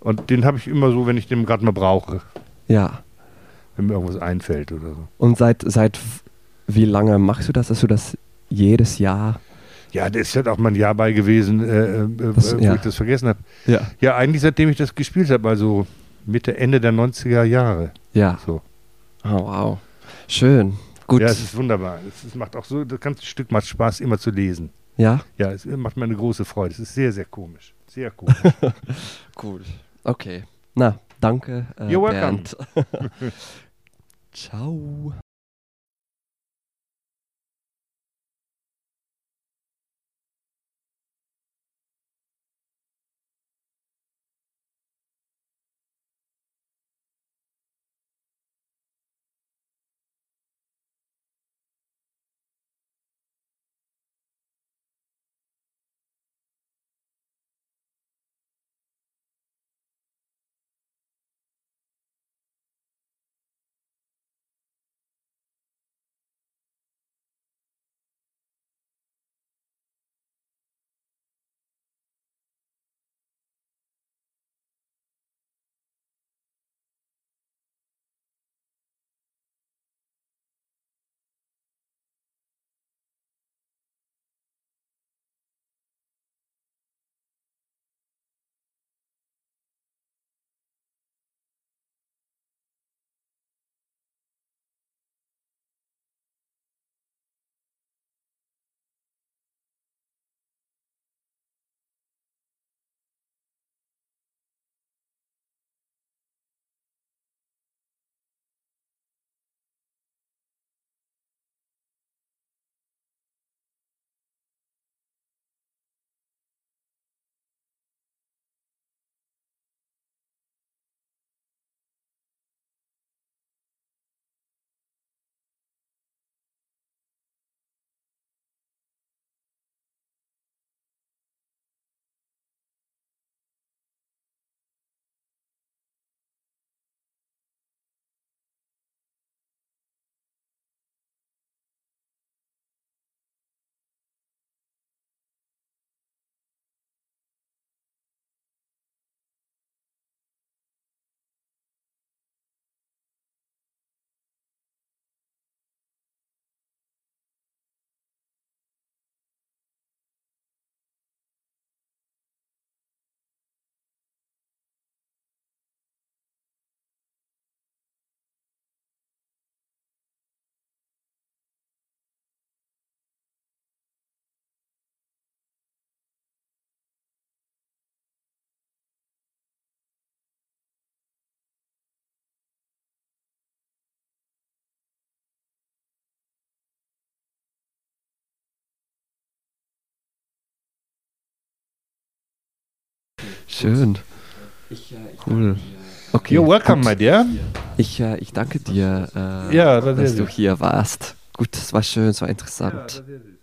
Und den habe ich immer so, wenn ich den gerade mal brauche, ja. wenn mir irgendwas einfällt oder so. Und seit seit wie lange machst du das, dass du das jedes Jahr? Ja, da ist halt auch mal ein Jahr bei gewesen, äh, äh, Das- wo ja. ich das vergessen habe. Ja. Ja, eigentlich seitdem ich das gespielt habe, also Mitte, Ende der 90er Jahre. Ja. So. Oh, wow. Schön. Gut. Ja, es ist wunderbar. Es, es macht auch so, das ganze Stück macht Spaß, immer zu lesen. ja? Ja, es macht mir eine große Freude. Es ist sehr, sehr komisch. Sehr komisch. Cool. Okay. Na, danke, äh, You're welcome. Ciao. Schön. Cool. Okay. You're welcome, gut. my dear. Ich, äh, ich danke dir, äh, Ja, das dass du hier warst. Gut, es war schön, es war interessant. sehr süß.